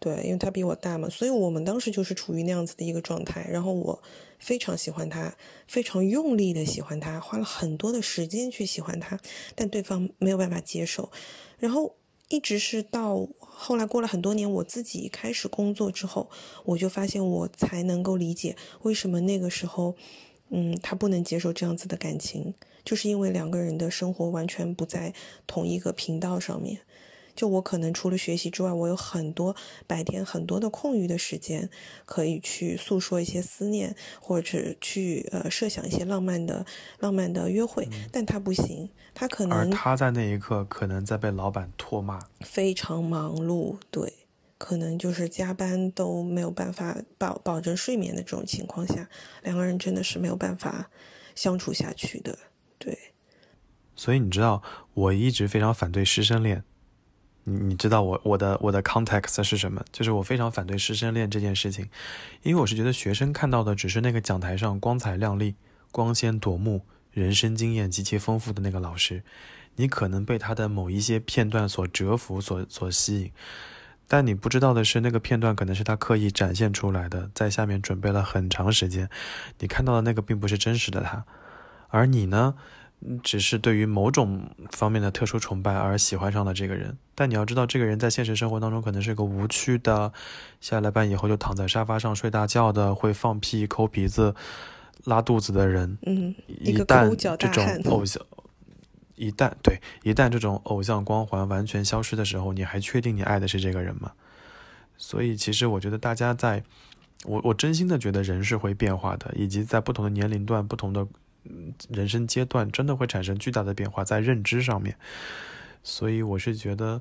对，因为他比我大嘛，所以我们当时就是处于那样子的一个状态。然后我非常喜欢他，非常用力的喜欢他，花了很多的时间去喜欢他，但对方没有办法接受。然后一直是到后来过了很多年，我自己开始工作之后，我就发现我才能够理解为什么那个时候，嗯，他不能接受这样子的感情，就是因为两个人的生活完全不在同一个频道上面。就我可能除了学习之外，我有很多白天很多的空余的时间，可以去诉说一些思念，或者去呃设想一些浪漫的浪漫的约会。但他不行，他可能而他在那一刻可能在被老板唾骂，非常忙碌，对，可能就是加班都没有办法保保证睡眠的这种情况下，两个人真的是没有办法相处下去的，对。所以你知道，我一直非常反对师生恋。你你知道我我的我的 context 是什么？就是我非常反对师生恋这件事情，因为我是觉得学生看到的只是那个讲台上光彩亮丽、光鲜夺目、人生经验极其丰富的那个老师，你可能被他的某一些片段所折服、所所吸引，但你不知道的是，那个片段可能是他刻意展现出来的，在下面准备了很长时间，你看到的那个并不是真实的他，而你呢？只是对于某种方面的特殊崇拜而喜欢上了这个人，但你要知道，这个人在现实生活当中可能是个无趣的，下了班以后就躺在沙发上睡大觉的，会放屁、抠鼻子、拉肚子的人。嗯，一旦这种偶像，一旦对，一旦这种偶像光环完全消失的时候，你还确定你爱的是这个人吗？所以，其实我觉得大家在，我我真心的觉得人是会变化的，以及在不同的年龄段、不同的嗯人生阶段，真的会产生巨大的变化在认知上面。所以我是觉得，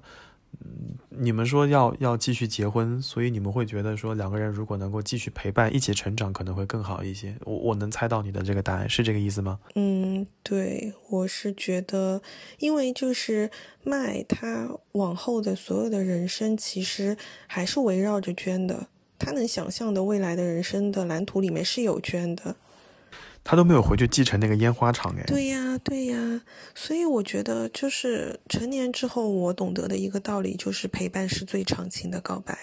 嗯，你们说要要继续结婚，所以你们会觉得说两个人如果能够继续陪伴、一起成长，可能会更好一些。我我能猜到你的这个答案是这个意思吗？嗯，对，我是觉得，因为就是麦他往后的所有的人生，其实还是围绕着娟的。他能想象的未来的人生的蓝图里面是有娟的。他都没有回去继承那个烟花厂哎。对呀，对呀，所以我觉得就是成年之后，我懂得的一个道理就是陪伴是最长情的告白。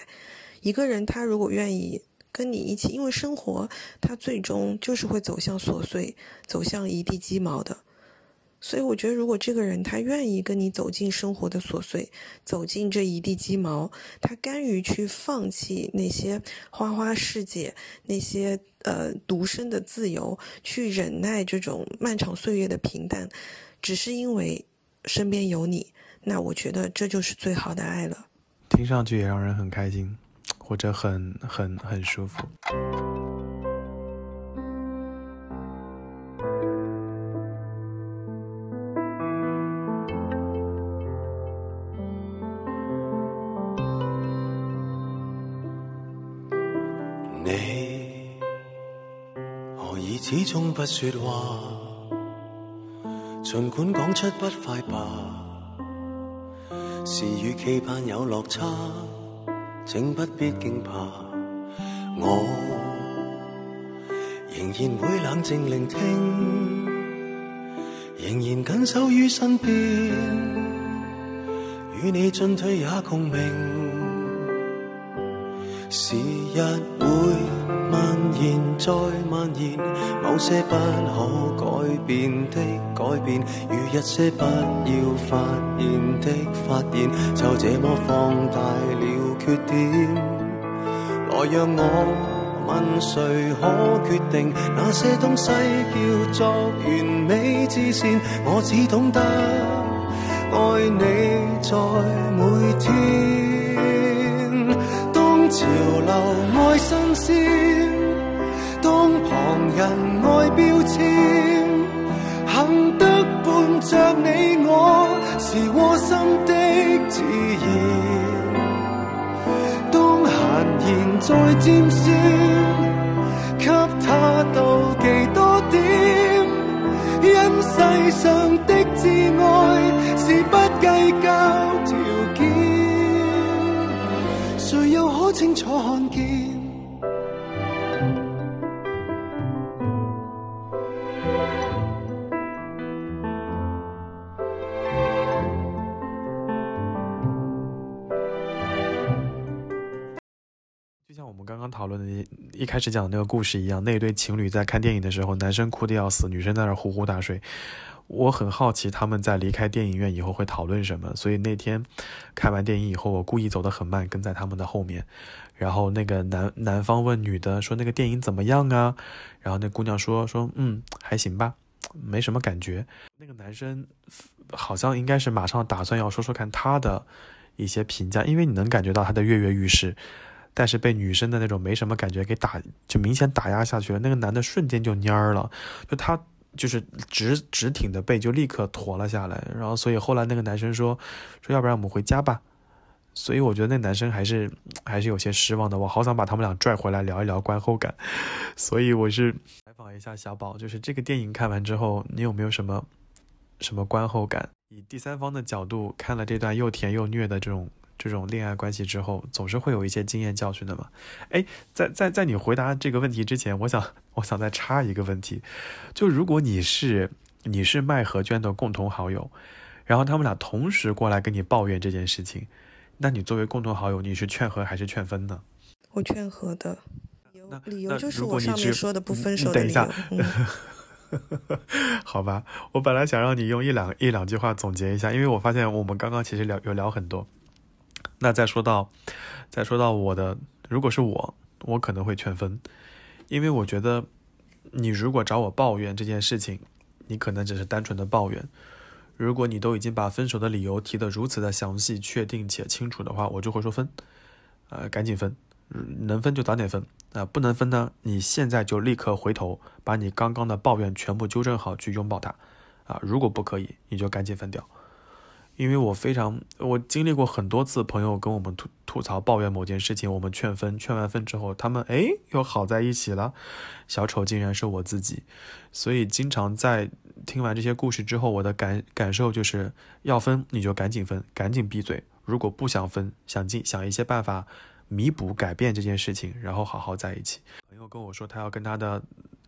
一个人他如果愿意跟你一起，因为生活他最终就是会走向琐碎，走向一地鸡毛的。所以我觉得，如果这个人他愿意跟你走进生活的琐碎，走进这一地鸡毛，他甘于去放弃那些花花世界，那些呃独身的自由，去忍耐这种漫长岁月的平淡，只是因为身边有你，那我觉得这就是最好的爱了。听上去也让人很开心，或者很很很舒服。始終不說話？儘管講出不快吧，是與期盼有落差，請不必驚怕。我仍然會冷靜聆聽，仍然緊守於身邊，與你進退也共鳴。時日會蔓延再蔓延，某些不可改變的改變，與一些不要發現的發現，就這麼放大了缺點。來讓我問誰可決定那些東西叫做完美之線？我只懂得愛你在每天。潮流愛新鮮，當旁人愛標籤，幸得伴着你我是窝心的自然。當閒言再尖酸，給他妒忌多點，因世上的摯愛是不計較清楚看见？就像我们刚刚讨论的一开始讲的那个故事一样，那对情侣在看电影的时候，男生哭得要死，女生在那呼呼大睡。我很好奇他们在离开电影院以后会讨论什么，所以那天看完电影以后，我故意走得很慢，跟在他们的后面。然后那个男男方问女的说：“那个电影怎么样啊？”然后那姑娘说：“说嗯，还行吧，没什么感觉。”那个男生好像应该是马上打算要说说看他的一些评价，因为你能感觉到他的跃跃欲试，但是被女生的那种没什么感觉给打，就明显打压下去了。那个男的瞬间就蔫儿了，就他。就是直直挺的背就立刻驼了下来，然后所以后来那个男生说说要不然我们回家吧，所以我觉得那男生还是还是有些失望的，我好想把他们俩拽回来聊一聊观后感，[LAUGHS] 所以我是采访一下小宝，就是这个电影看完之后你有没有什么什么观后感？以第三方的角度看了这段又甜又虐的这种。这种恋爱关系之后，总是会有一些经验教训的嘛？哎，在在在你回答这个问题之前，我想我想再插一个问题，就如果你是你是麦和娟的共同好友，然后他们俩同时过来跟你抱怨这件事情，那你作为共同好友，你是劝和还是劝分呢？我劝和的，理由就是我上面说的不分手的理由等一下。嗯 [LAUGHS] 好吧，我本来想让你用一两一两句话总结一下，因为我发现我们刚刚其实聊有聊很多。那再说到，再说到我的，如果是我，我可能会劝分，因为我觉得你如果找我抱怨这件事情，你可能只是单纯的抱怨。如果你都已经把分手的理由提得如此的详细、确定且清楚的话，我就会说分，呃，赶紧分，能分就早点分，啊、不能分呢，你现在就立刻回头，把你刚刚的抱怨全部纠正好，去拥抱他，啊，如果不可以，你就赶紧分掉。因为我非常，我经历过很多次朋友跟我们吐吐槽抱怨某件事情，我们劝分，劝完分之后，他们哎又好在一起了，小丑竟然是我自己，所以经常在听完这些故事之后，我的感感受就是要分你就赶紧分，赶紧闭嘴，如果不想分，想尽想一些办法弥补改变这件事情，然后好好在一起。朋友跟我说他要跟他的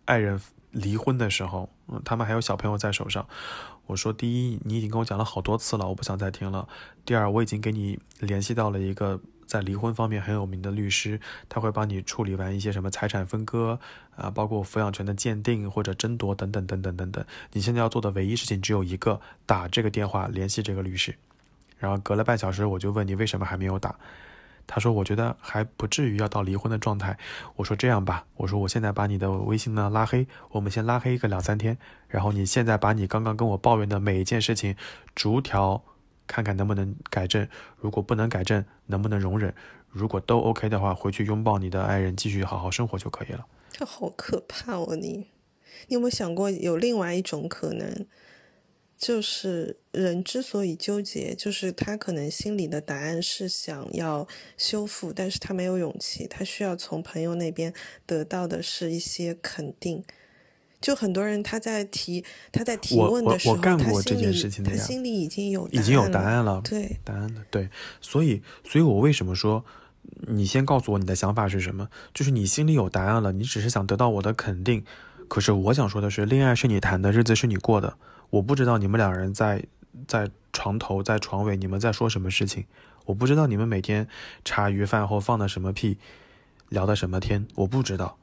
爱人离婚的时候，嗯，他们还有小朋友在手上。我说，第一，你已经跟我讲了好多次了，我不想再听了。第二，我已经给你联系到了一个在离婚方面很有名的律师，他会帮你处理完一些什么财产分割啊，包括抚养权的鉴定或者争夺等等等等等等。你现在要做的唯一事情只有一个，打这个电话联系这个律师。然后隔了半小时，我就问你为什么还没有打。他说：“我觉得还不至于要到离婚的状态。”我说：“这样吧，我说我现在把你的微信呢拉黑，我们先拉黑一个两三天，然后你现在把你刚刚跟我抱怨的每一件事情逐条看看能不能改正，如果不能改正，能不能容忍？如果都 OK 的话，回去拥抱你的爱人，继续好好生活就可以了。这好可怕哦！你，你有没有想过有另外一种可能，就是人之所以纠结，就是他可能心里的答案是想要修复，但是他没有勇气，他需要从朋友那边得到的是一些肯定。就很多人他在提他在提问的时候，我干他心过这件事情的呀心里已经有已经有答案了，对，答案的，对，所以，所以我为什么说，你先告诉我你的想法是什么？就是你心里有答案了，你只是想得到我的肯定。可是我想说的是，恋爱是你谈的，日子是你过的。我不知道你们两人在在床头在床尾你们在说什么事情，我不知道你们每天茶余饭后放的什么屁，聊的什么天，我不知道。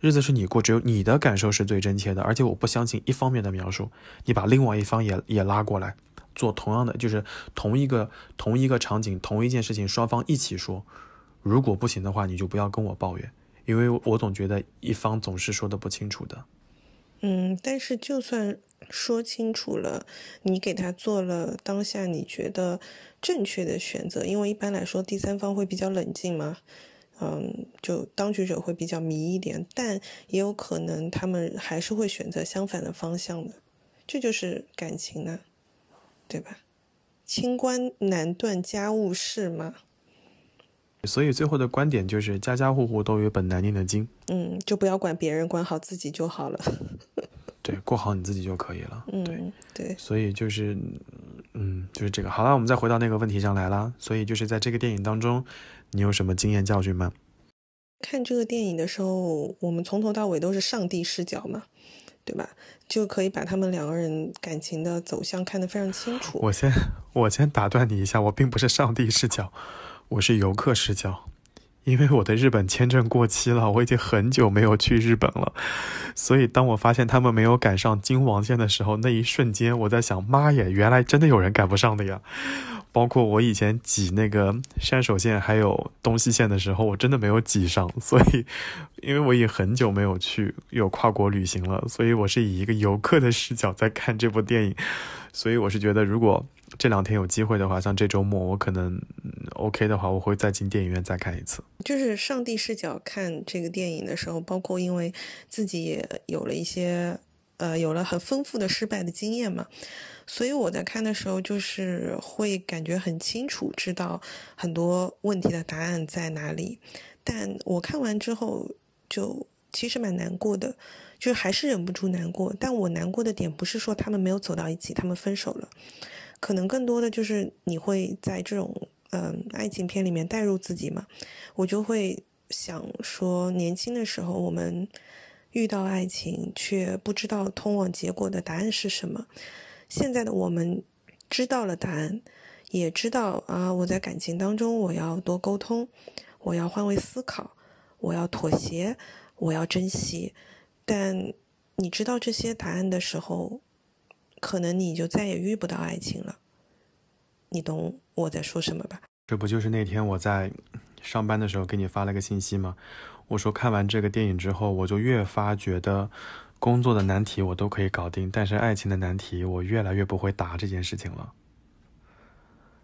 日子是你过，只有你的感受是最真切的，而且我不相信一方面的描述，你把另外一方也也拉过来，做同样的，就是同一个同一个场景，同一件事情，双方一起说。如果不行的话，你就不要跟我抱怨，因为我总觉得一方总是说的不清楚的。嗯，但是就算说清楚了，你给他做了当下你觉得正确的选择，因为一般来说第三方会比较冷静嘛，嗯，就当局者会比较迷一点，但也有可能他们还是会选择相反的方向的，这就是感情呢，对吧？清官难断家务事嘛，所以最后的观点就是，家家户户都有本难念的经，嗯，就不要管别人，管好自己就好了。对，过好你自己就可以了。对，嗯，对，所以就是，嗯，就是这个。好了，我们再回到那个问题上来啦。所以就是在这个电影当中，你有什么经验教训吗？看这个电影的时候，我们从头到尾都是上帝视角嘛，对吧？就可以把他们两个人感情的走向看得非常清楚。我先我先打断你一下，我并不是上帝视角，我是游客视角，因为我的日本签证过期了，我已经很久没有去日本了，所以当我发现他们没有赶上京王线的时候，那一瞬间我在想，妈耶，原来真的有人赶不上的呀！包括我以前挤那个山手线还有东西线的时候，我真的没有挤上，所以因为我已很久没有去有跨国旅行了，所以我是以一个游客的视角在看这部电影，所以我是觉得如果这两天有机会的话，像这周末我可能 OK 的话，我会再进电影院再看一次。就是上帝视角看这个电影的时候，包括因为自己也有了一些呃有了很丰富的失败的经验嘛。所以我在看的时候，就是会感觉很清楚，知道很多问题的答案在哪里。但我看完之后，就其实蛮难过的，就还是忍不住难过。但我难过的点不是说他们没有走到一起，他们分手了，可能更多的就是你会在这种嗯爱情片里面带入自己嘛。我就会想说，年轻的时候我们遇到爱情，却不知道通往结果的答案是什么。现在的我们知道了答案，也知道啊，我在感情当中我要多沟通，我要换位思考，我要妥协，我要珍惜。但你知道这些答案的时候，可能你就再也遇不到爱情了。你懂我在说什么吧？这不就是那天我在上班的时候给你发了个信息吗？我说看完这个电影之后，我就越发觉得。工作的难题我都可以搞定，但是爱情的难题我越来越不会答这件事情了，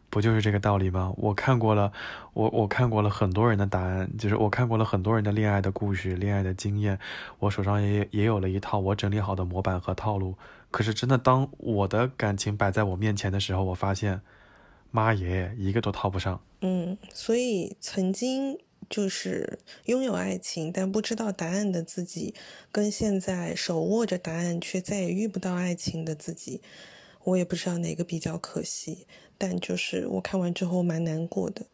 不就是这个道理吗？我看过了，我我看过了很多人的答案，就是我看过了很多人的恋爱的故事、恋爱的经验，我手上也也有了一套我整理好的模板和套路。可是真的，当我的感情摆在我面前的时候，我发现，妈耶，一个都套不上。嗯，所以曾经。就是拥有爱情但不知道答案的自己，跟现在手握着答案却再也遇不到爱情的自己，我也不知道哪个比较可惜。但就是我看完之后蛮难过的。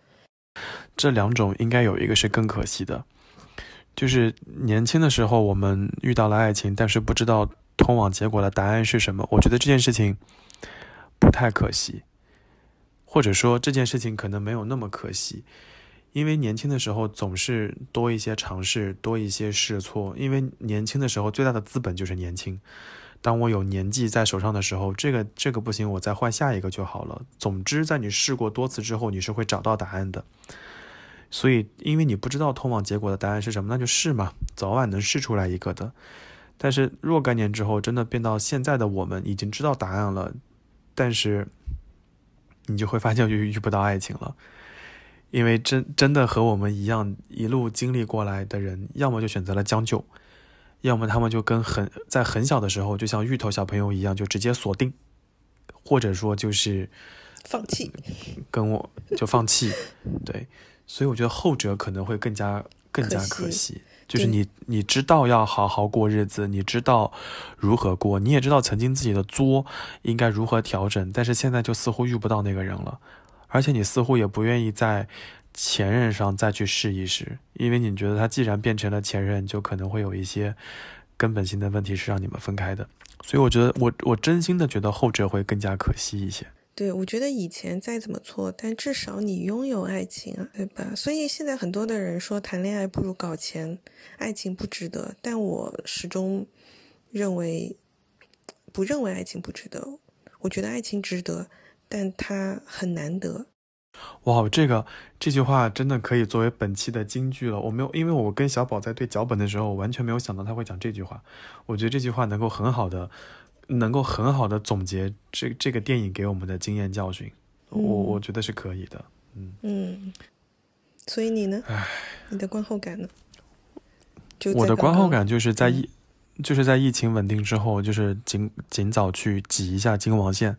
这两种应该有一个是更可惜的，就是年轻的时候我们遇到了爱情，但是不知道通往结果的答案是什么。我觉得这件事情不太可惜，或者说这件事情可能没有那么可惜。因为年轻的时候总是多一些尝试，多一些试错。因为年轻的时候最大的资本就是年轻。当我有年纪在手上的时候，这个这个不行，我再换下一个就好了。总之，在你试过多次之后，你是会找到答案的。所以，因为你不知道通往结果的答案是什么，那就试嘛，早晚能试出来一个的。但是若干年之后，真的变到现在的我们已经知道答案了，但是你就会发现就遇不到爱情了。因为真真的和我们一样一路经历过来的人，要么就选择了将就，要么他们就跟很在很小的时候，就像芋头小朋友一样，就直接锁定，或者说就是放弃，跟我就放弃。对，所以我觉得后者可能会更加更加可惜。就是你你知道要好好过日子，你知道如何过，你也知道曾经自己的作应该如何调整，但是现在就似乎遇不到那个人了。而且你似乎也不愿意在前任上再去试一试，因为你觉得他既然变成了前任，就可能会有一些根本性的问题是让你们分开的。所以我觉得，我我真心的觉得后者会更加可惜一些。对，我觉得以前再怎么错，但至少你拥有爱情啊，对吧？所以现在很多的人说谈恋爱不如搞钱，爱情不值得，但我始终认为不认为爱情不值得。我觉得爱情值得。但它很难得，哇！这个这句话真的可以作为本期的金句了。我没有，因为我跟小宝在对脚本的时候，我完全没有想到他会讲这句话。我觉得这句话能够很好的，能够很好的总结这这个电影给我们的经验教训。我我觉得是可以的。嗯嗯，所以你呢？唉，你的观后感呢？就我的观后感就是在一。就是在疫情稳定之后，就是尽尽早去挤一下京王线，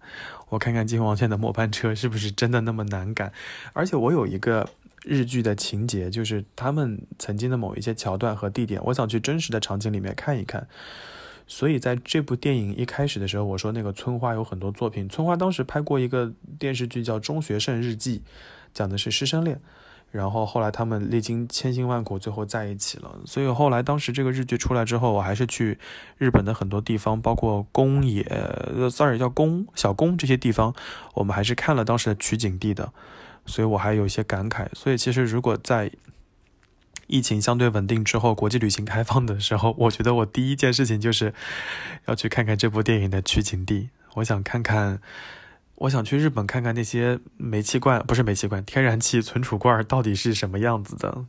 我看看京王线的末班车是不是真的那么难赶。而且我有一个日剧的情节，就是他们曾经的某一些桥段和地点，我想去真实的场景里面看一看。所以在这部电影一开始的时候，我说那个村花有很多作品，村花当时拍过一个电视剧叫《中学生日记》，讲的是师生恋。然后后来他们历经千辛万苦，最后在一起了。所以后来当时这个日剧出来之后，我还是去日本的很多地方，包括宫野，sorry 叫宫小宫这些地方，我们还是看了当时的取景地的。所以我还有一些感慨。所以其实如果在疫情相对稳定之后，国际旅行开放的时候，我觉得我第一件事情就是要去看看这部电影的取景地。我想看看，我想去日本看看那些煤气罐，不是煤气罐，天然气存储罐到底是什么样子的。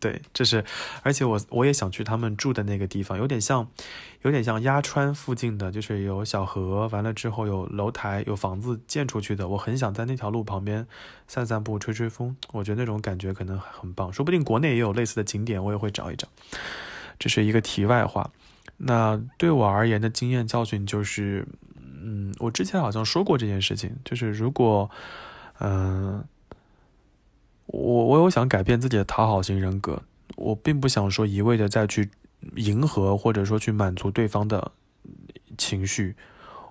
对，这是，而且我我也想去他们住的那个地方，有点像，有点像鸭川附近的，就是有小河，完了之后有楼台，有房子建出去的。我很想在那条路旁边散散步、吹吹风，我觉得那种感觉可能很棒。说不定国内也有类似的景点，我也会找一找。这是一个题外话。那对我而言的经验教训就是，嗯，我之前好像说过这件事情，就是如果，嗯。我我有想改变自己的讨好型人格，我并不想说一味的再去迎合或者说去满足对方的情绪，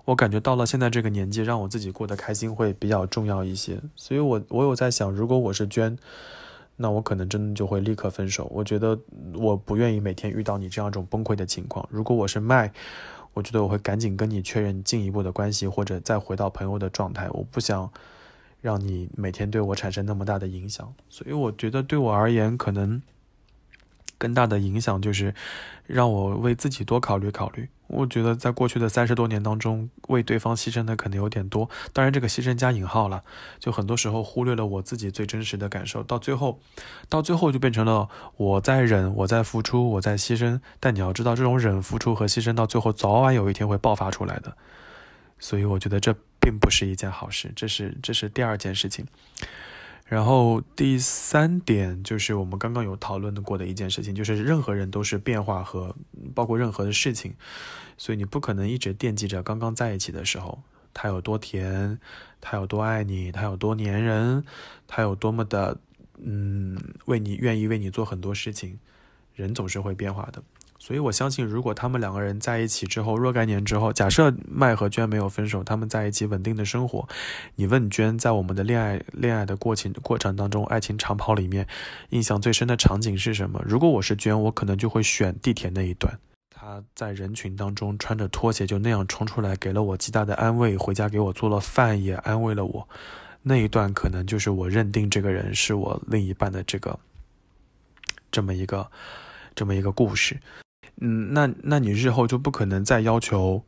我感觉到了现在这个年纪，让我自己过得开心会比较重要一些。所以，我我有在想，如果我是娟，那我可能真的就会立刻分手。我觉得我不愿意每天遇到你这样一种崩溃的情况。如果我是麦，我觉得我会赶紧跟你确认进一步的关系，或者再回到朋友的状态。我不想。让你每天对我产生那么大的影响，所以我觉得对我而言，可能更大的影响就是让我为自己多考虑考虑。我觉得在过去的三十多年当中，为对方牺牲的可能有点多，当然这个牺牲加引号了，就很多时候忽略了我自己最真实的感受，到最后，到最后就变成了我在忍，我在付出，我在牺牲。但你要知道，这种忍、付出和牺牲，到最后早晚有一天会爆发出来的。所以我觉得这。并不是一件好事，这是这是第二件事情。然后第三点就是我们刚刚有讨论的过的一件事情，就是任何人都是变化和包括任何的事情，所以你不可能一直惦记着刚刚在一起的时候他有多甜，他有多爱你，他有多粘人，他有多么的嗯为你愿意为你做很多事情。人总是会变化的。所以，我相信，如果他们两个人在一起之后，若干年之后，假设麦和娟没有分手，他们在一起稳定的生活，你问娟，在我们的恋爱恋爱的过程过程当中，爱情长跑里面，印象最深的场景是什么？[LAUGHS] 如果我是娟，我可能就会选地铁那一段，他在人群当中穿着拖鞋就那样冲出来，给了我极大的安慰，回家给我做了饭，也安慰了我，那一段可能就是我认定这个人是我另一半的这个这么一个这么一个故事。嗯，那那你日后就不可能再要求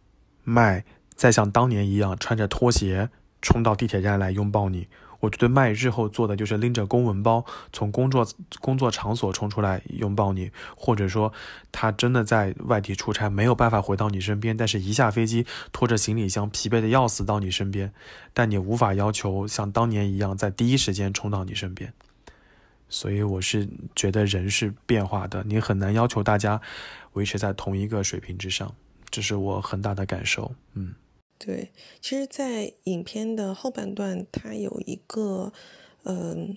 麦再像当年一样穿着拖鞋冲到地铁站来拥抱你。我觉得麦日后做的就是拎着公文包从工作工作场所冲出来拥抱你，或者说他真的在外地出差没有办法回到你身边，但是一下飞机拖着行李箱疲惫的要死到你身边，但你无法要求像当年一样在第一时间冲到你身边。所以我是觉得人是变化的，你很难要求大家维持在同一个水平之上，这是我很大的感受。嗯，对，其实，在影片的后半段，它有一个，嗯，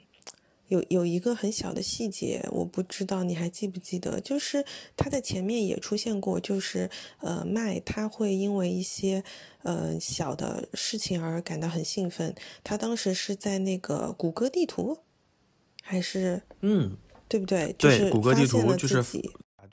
有有一个很小的细节，我不知道你还记不记得，就是他在前面也出现过，就是呃，麦他会因为一些呃小的事情而感到很兴奋，他当时是在那个谷歌地图。还是嗯，对不对？对，谷歌地图就是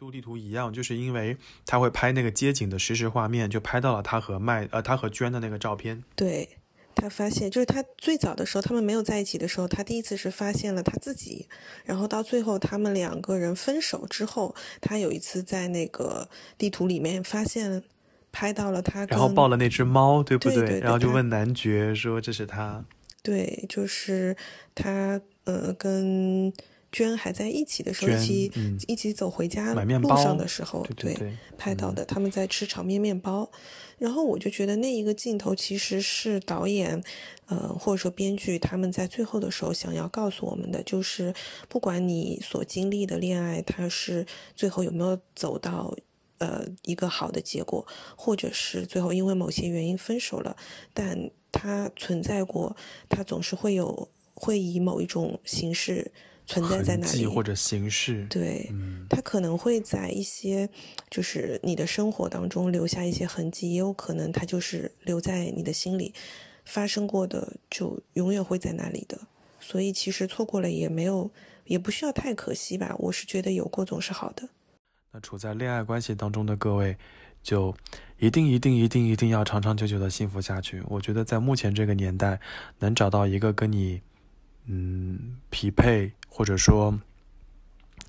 度地图一样，就是因为他会拍那个街景的实时画面，就拍到了他和麦呃他和娟的那个照片。对他发现，就是他最早的时候，他们没有在一起的时候，他第一次是发现了他自己，然后到最后他们两个人分手之后，他有一次在那个地图里面发现拍到了他，然后抱了那只猫，对不对？然后就问男爵说这是他。对，就是他。呃，跟娟还在一起的时候，一起一起走回家路上的时候，对拍到的，他们在吃炒面面包。然后我就觉得那一个镜头其实是导演，呃，或者说编剧他们在最后的时候想要告诉我们的，就是不管你所经历的恋爱，它是最后有没有走到呃一个好的结果，或者是最后因为某些原因分手了，但它存在过，它总是会有。会以某一种形式存在在哪里，或者形式，对，它可能会在一些就是你的生活当中留下一些痕迹，也有可能它就是留在你的心里发生过的，就永远会在那里的。所以其实错过了也没有，也不需要太可惜吧。我是觉得有过总是好的。那处在恋爱关系当中的各位，就一定一定一定一定要长长久久的幸福下去。我觉得在目前这个年代，能找到一个跟你。嗯，匹配或者说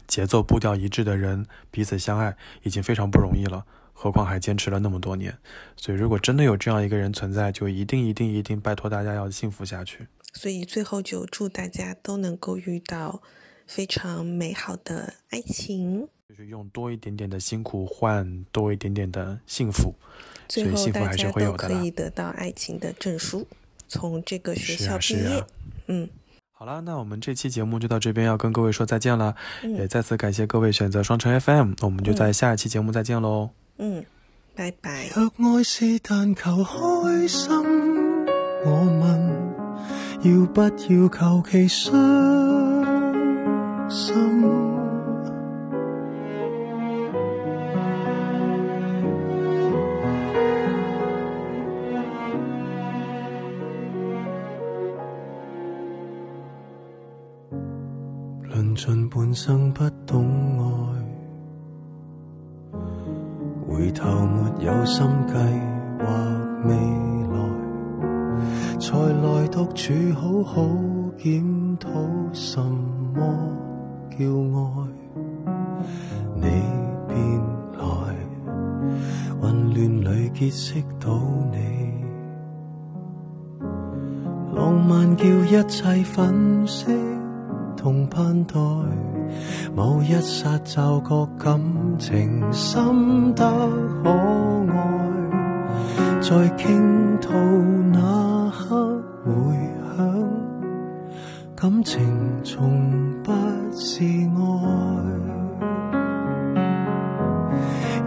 节奏步调一致的人彼此相爱已经非常不容易了，何况还坚持了那么多年。所以，如果真的有这样一个人存在，就一定一定一定拜托大家要幸福下去。所以最后就祝大家都能够遇到非常美好的爱情，就是用多一点点的辛苦换多一点点的幸福，所以最后幸福还是大家都会有的。可以得到爱情的证书，从这个学校毕业。嗯，好啦，那我们这期节目就到这边，要跟各位说再见了，嗯也再次感谢各位选择双城 FM，我们就在下一期节目再见喽。嗯，拜拜。若愛是但求開心，我問要不要求其傷心？盡半生不懂愛。回頭沒有心計劃未來，才來獨處好好檢討什麼叫愛。你便來，混亂裏結識到你，浪漫叫一切粉飾同盼待。某一刹就觉感情深得可爱，在倾吐那刻回响，感情从不是爱。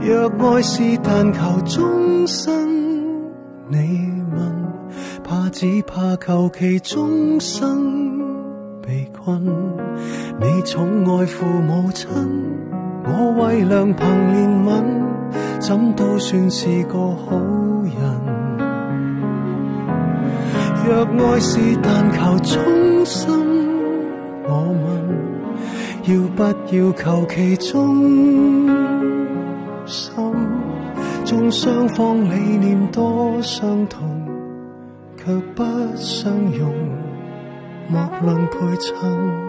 若爱是但求终身，你问，怕只怕求其终生被困。你寵愛父母親，我為良朋怜悯，怎都算是個好人。若愛是但求衷心，我問要不要求其忠心？縱雙方理念多相同，卻不相容，莫论陪衬。